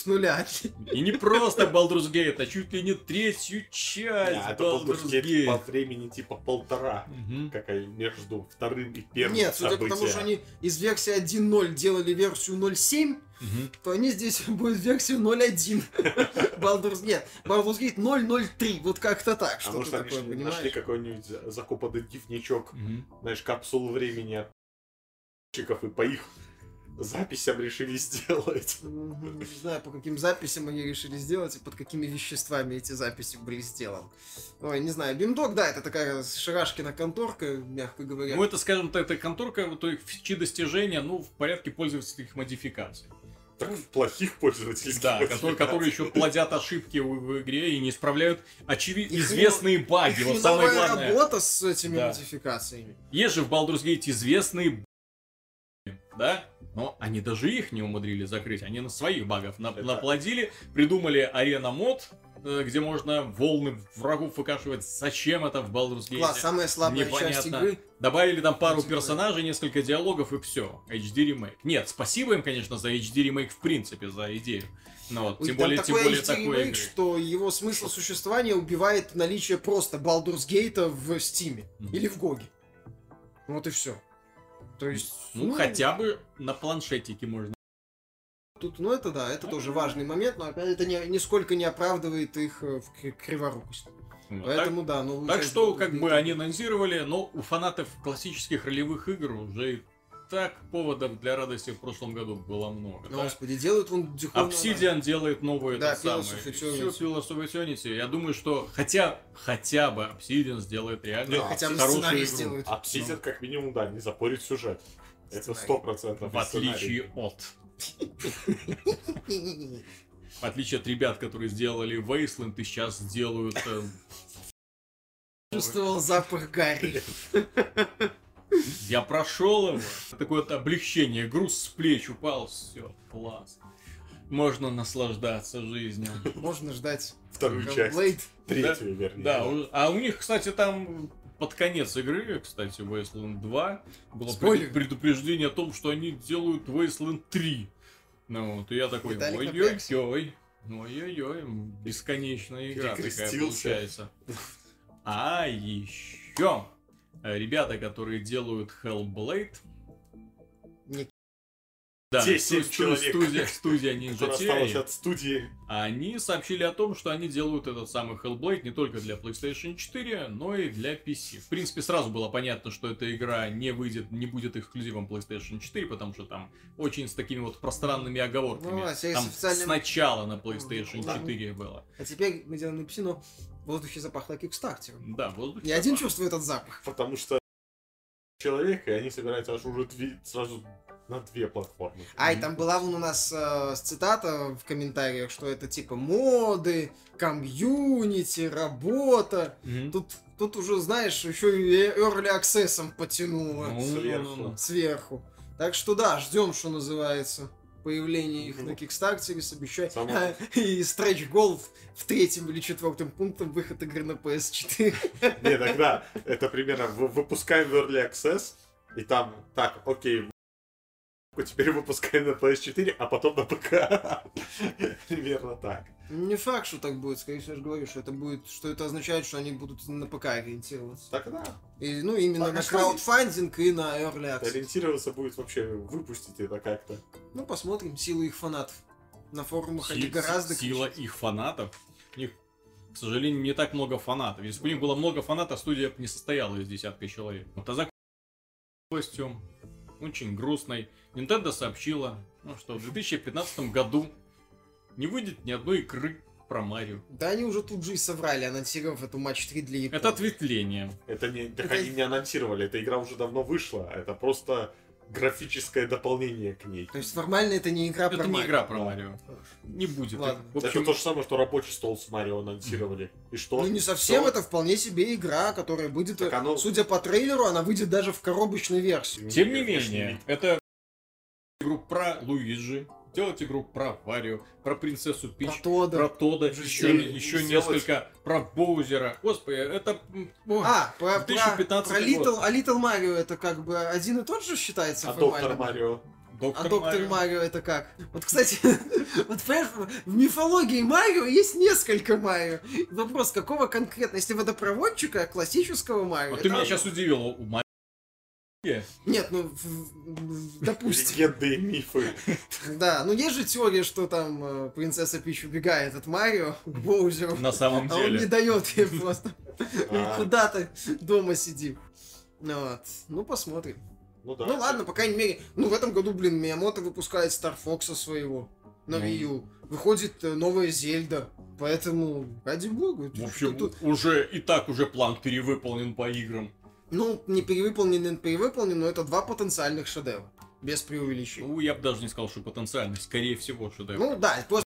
[SPEAKER 2] с нуля.
[SPEAKER 1] И не просто Baldur's Gate, а чуть ли не третью часть
[SPEAKER 3] Да,
[SPEAKER 1] Baldur's
[SPEAKER 3] Baldur's Gate
[SPEAKER 1] Gate.
[SPEAKER 3] по времени типа полтора.
[SPEAKER 1] Мгм.
[SPEAKER 3] Какая между вторым и первым
[SPEAKER 2] Нет, судя по тому, что они из версии 1.0 делали версию 0.7,
[SPEAKER 1] Мгм.
[SPEAKER 2] то они здесь будет версию 0.1. Baldur's Gate. Baldur's Gate 0.03. Вот как-то так.
[SPEAKER 3] А может они
[SPEAKER 2] такое,
[SPEAKER 3] ж нашли
[SPEAKER 2] понимаешь?
[SPEAKER 3] какой-нибудь за- закопанный дневничок,
[SPEAKER 1] Мгм.
[SPEAKER 3] знаешь, капсулу времени от и по их записям решили сделать.
[SPEAKER 2] Мгм. Не знаю, по каким записям они решили сделать и под какими веществами эти записи были сделаны. Ой, не знаю. Бимдог, да, это такая шарашкина конторка, мягко говоря.
[SPEAKER 1] Ну, это, скажем так, это конторка, вот их фичи достижения, ну, в порядке пользовательских модификаций.
[SPEAKER 3] Так, плохих пользовательских
[SPEAKER 1] Да, которые, которые еще плодят ошибки в, в игре и не исправляют очевидно
[SPEAKER 2] Их
[SPEAKER 1] известные баги. Вот самое главное.
[SPEAKER 2] работа с этими
[SPEAKER 1] Да.
[SPEAKER 2] модификациями.
[SPEAKER 1] Есть же в Baldur's Gate известные баги, да? Но они даже их не умудрились закрыть. Они на своих багов на-
[SPEAKER 3] Это-
[SPEAKER 1] наплодили, придумали арена мод, где можно волны врагов выкашивать. Зачем это в Baldur's Gate?
[SPEAKER 2] Класс, самая слабая часть
[SPEAKER 1] Непонятно.
[SPEAKER 2] игры.
[SPEAKER 1] Добавили там пару
[SPEAKER 2] Типа-
[SPEAKER 1] персонажей, несколько диалогов и все. HD ремейк. Нет, спасибо им, конечно, за HD ремейк в принципе, за идею. Но вот,
[SPEAKER 2] Ой,
[SPEAKER 1] тем более, тем более такой
[SPEAKER 2] ремейк,
[SPEAKER 1] игры.
[SPEAKER 2] что его смысл существования убивает наличие просто Baldur's Gate в Стиме
[SPEAKER 1] Мгм.
[SPEAKER 2] или в Гоге. Вот и все. То есть,
[SPEAKER 1] Ну, хотя бы на планшетике можно.
[SPEAKER 2] Тут, ну это да, это тоже важный момент, но опять это не, нисколько не оправдывает их э, в кри- криворукость.
[SPEAKER 1] Вот.
[SPEAKER 2] Поэтому да, ну
[SPEAKER 1] Так, так что, как бы они анонсировали, но у фанатов классических ролевых игр уже и так поводов для радости в прошлом году было много. да?
[SPEAKER 2] Господи, делают он Дюхона-
[SPEAKER 1] Obsidian делает
[SPEAKER 2] Да,
[SPEAKER 1] этот
[SPEAKER 2] Pillars
[SPEAKER 1] самый.
[SPEAKER 2] of
[SPEAKER 1] Всё,
[SPEAKER 2] Eternity.
[SPEAKER 1] Pillars of Eternity. Я думаю, что хотя, хотя бы Obsidian сделает реально
[SPEAKER 3] Ну,
[SPEAKER 2] хотя бы
[SPEAKER 1] хорошую игру.
[SPEAKER 2] сделают.
[SPEAKER 3] Obsidian, как минимум, да, не запорит сюжет. Это сто процентов.
[SPEAKER 1] В отличие от. В отличие от ребят, которые сделали Wasteland и сейчас делают... э,
[SPEAKER 2] Чувствовал запах Гарри.
[SPEAKER 1] Я прошел его. Такое вот облегчение, груз с плеч упал, все, класс. Можно наслаждаться жизнью.
[SPEAKER 2] Можно ждать
[SPEAKER 3] Вторую часть.
[SPEAKER 2] Hellblade.
[SPEAKER 3] Третью, вернее.
[SPEAKER 1] Да, а у них, кстати, там под конец игры, кстати, Wasteland 2, было
[SPEAKER 2] Спойлер.
[SPEAKER 1] пред- предупреждение о том, что они делают Wasteland 3. Ну вот, и я такой, ой-ой-ой, ой-ой-ой, бесконечная игра такая получается. А еще ребята, которые делают Hellblade, да,
[SPEAKER 3] Те
[SPEAKER 1] сту-
[SPEAKER 3] семь
[SPEAKER 1] сту-
[SPEAKER 3] человек,
[SPEAKER 1] студия, студия Ninja Theory,
[SPEAKER 3] от студии.
[SPEAKER 1] они сообщили о том, что они делают этот самый Hellblade не только для PlayStation 4, но и для PC. В принципе, сразу было понятно, что эта игра не выйдет, не будет эксклюзивом PlayStation 4, потому что там очень с такими вот пространными оговорками.
[SPEAKER 2] Ну, а
[SPEAKER 1] там
[SPEAKER 2] официальным-
[SPEAKER 1] сначала на PlayStation
[SPEAKER 2] Да.
[SPEAKER 1] 4 было.
[SPEAKER 2] А теперь мы делаем на PC, но в воздухе запахло кикстартером.
[SPEAKER 1] Да, воздух.
[SPEAKER 2] Я один чувствую этот запах.
[SPEAKER 3] Потому что человек, и они собираются аж уже сразу на две платформы.
[SPEAKER 2] А, и там была вон у нас э, цитата в комментариях, что это типа моды, комьюнити, работа.
[SPEAKER 1] Мгм.
[SPEAKER 2] Тут, тут уже, знаешь, еще и early access потянуло
[SPEAKER 1] Ну,
[SPEAKER 3] сверху.
[SPEAKER 1] ну, ну.
[SPEAKER 2] сверху. Так что да, ждем, что называется. Появление их
[SPEAKER 3] Мгм.
[SPEAKER 2] на Кикстартере с обещанием.
[SPEAKER 3] Само-
[SPEAKER 2] И стретч гол в третьем или четвертом пунктом выход игры на PS4.
[SPEAKER 3] Не, тогда это примерно вы- выпускаем в Early Access, и там, так, окей, теперь выпускаем на PS4, а потом на ПК. Примерно так.
[SPEAKER 2] Не факт, что так будет, скорее всего, я же говорю, что это будет, что это означает, что они будут на ПК ориентироваться.
[SPEAKER 3] Тогда
[SPEAKER 2] И, ну, именно
[SPEAKER 3] Так, а
[SPEAKER 2] на краудфандинг и на Early Access.
[SPEAKER 3] ориентироваться будет вообще выпустить это как-то.
[SPEAKER 2] Ну, посмотрим силу их фанатов. На форумах они
[SPEAKER 1] Си-
[SPEAKER 2] гораздо
[SPEAKER 1] Сила
[SPEAKER 2] кричат.
[SPEAKER 1] их фанатов. У них, к сожалению, не так много фанатов. Если бы у них было много фанатов, студия бы не состояла из десятка человек. Вот, а за новостью, очень грустной, Nintendo сообщила, ну, что в 2015 году не выйдет ни одной игры про Марио.
[SPEAKER 2] Да они уже тут же и соврали, анонсировав эту матч 3 для Японии.
[SPEAKER 1] Это ответвление.
[SPEAKER 3] Это не, так
[SPEAKER 2] Это-
[SPEAKER 3] они не анонсировали, эта игра уже давно вышла, это просто графическое дополнение к ней.
[SPEAKER 2] То есть формально это не игра
[SPEAKER 1] Это
[SPEAKER 2] про
[SPEAKER 1] не
[SPEAKER 2] Марио.
[SPEAKER 1] игра про
[SPEAKER 3] Да.
[SPEAKER 1] Марио. Не будет.
[SPEAKER 2] Ладно.
[SPEAKER 1] В общем,
[SPEAKER 3] Это то же самое, что рабочий стол с Марио анонсировали. И что?
[SPEAKER 2] Ну не совсем,
[SPEAKER 3] Всё?
[SPEAKER 2] это вполне себе игра, которая будет,
[SPEAKER 3] Так оно-
[SPEAKER 2] судя по трейлеру, она выйдет даже в коробочной версии.
[SPEAKER 1] Тем не менее, это игру про Луиджи, делать игру про Варио, про принцессу Пич,
[SPEAKER 2] Про Тодда.
[SPEAKER 1] про Тода, еще, еще несколько про Боузера. Господи, это... ой.
[SPEAKER 2] А, про, про,
[SPEAKER 1] 2015
[SPEAKER 2] про
[SPEAKER 1] год.
[SPEAKER 2] Little, а Little Mario это как бы один и тот же считается
[SPEAKER 3] А
[SPEAKER 2] формально?
[SPEAKER 3] доктор Марио?
[SPEAKER 1] Доктор,
[SPEAKER 2] А доктор
[SPEAKER 1] Марио.
[SPEAKER 2] Марио это как? Вот, кстати, вот понимаешь, в мифологии Марио есть несколько Марио. Вопрос, какого конкретно? Если водопроводчика, классического Марио.
[SPEAKER 1] Вот ты
[SPEAKER 2] это-
[SPEAKER 1] меня сейчас удивил. У Марио
[SPEAKER 2] Нет, ну, в- в- допустим.
[SPEAKER 3] Легенды и мифы.
[SPEAKER 2] Да, ну есть же теория, что там э, принцесса Пич убегает от Марио к Боузеру,
[SPEAKER 1] на самом
[SPEAKER 2] а он не
[SPEAKER 1] деле.
[SPEAKER 2] дает ей просто
[SPEAKER 3] А,
[SPEAKER 2] куда-то дома сидим. Ну Вот. Ну, посмотрим.
[SPEAKER 3] Ну да.
[SPEAKER 2] Ну ладно, по крайней мере, ну в этом году, блин, Миямото выпускает Star Fox своего на
[SPEAKER 1] Ну.
[SPEAKER 2] Wii U. Выходит э, новая Зельда. Поэтому, ради бога.
[SPEAKER 1] В общем,
[SPEAKER 2] тут-
[SPEAKER 1] уже и так уже план перевыполнен по играм.
[SPEAKER 2] Ну, не перевыполнен, не перевыполнен, но это два потенциальных шедевра. Без преувеличения.
[SPEAKER 1] Ну, я бы даже не сказал, что потенциально. Скорее всего, шедевр.
[SPEAKER 2] Ну да, просто...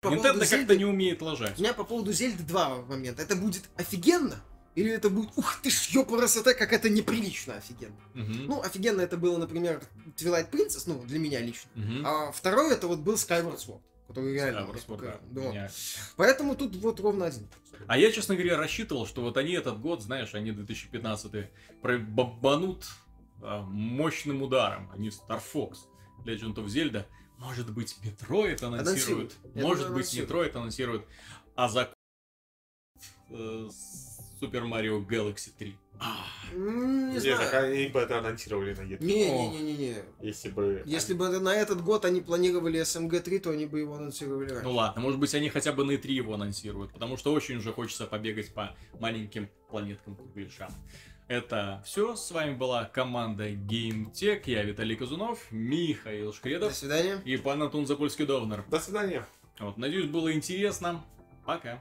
[SPEAKER 2] по
[SPEAKER 1] Nintendo как-то
[SPEAKER 2] Зельды-
[SPEAKER 1] не умеет
[SPEAKER 2] У
[SPEAKER 1] ложать.
[SPEAKER 2] меня по поводу Зельды два момента. Это будет офигенно? Или это будет, ух ты ж, ёпарасоте, как это неприлично офигенно.
[SPEAKER 1] Мгм.
[SPEAKER 2] Ну, офигенно это было, например, Twilight Princess, ну, для меня лично.
[SPEAKER 1] Мгм.
[SPEAKER 2] А второй это вот был Skyward Sword, который реально...
[SPEAKER 1] Sword,
[SPEAKER 2] пока-
[SPEAKER 1] да, меня-
[SPEAKER 2] Поэтому тут вот ровно один.
[SPEAKER 1] А я, честно говоря, рассчитывал, что вот они этот год, знаешь, они 2015 бомбанут а, мощным ударом. Они Star Fox, Legend of Zelda. Может быть, Metroid анонсируют. Может
[SPEAKER 2] думаю,
[SPEAKER 1] быть,
[SPEAKER 2] анонсируют.
[SPEAKER 1] Metroid анонсируют. А за э, Super Mario Galaxy 3.
[SPEAKER 2] М, Не
[SPEAKER 3] Не,
[SPEAKER 2] знаю.
[SPEAKER 3] так они бы это анонсировали на E3.
[SPEAKER 2] Не-не-не-не.
[SPEAKER 3] Если бы...
[SPEAKER 2] Если бы на этот год они планировали SMG3, то они бы его анонсировали раньше.
[SPEAKER 1] Ну ладно, может быть, они хотя бы на E3 его анонсируют, потому что очень уже хочется побегать по маленьким планеткам кругляшам. Это все. С вами была команда GameTech. Я Виталий Казунов, Михаил
[SPEAKER 2] До
[SPEAKER 1] Шкредов
[SPEAKER 2] свидания.
[SPEAKER 1] и пан Антон Запольский-Довнер.
[SPEAKER 3] До свидания.
[SPEAKER 1] Вот, надеюсь, было интересно. Пока.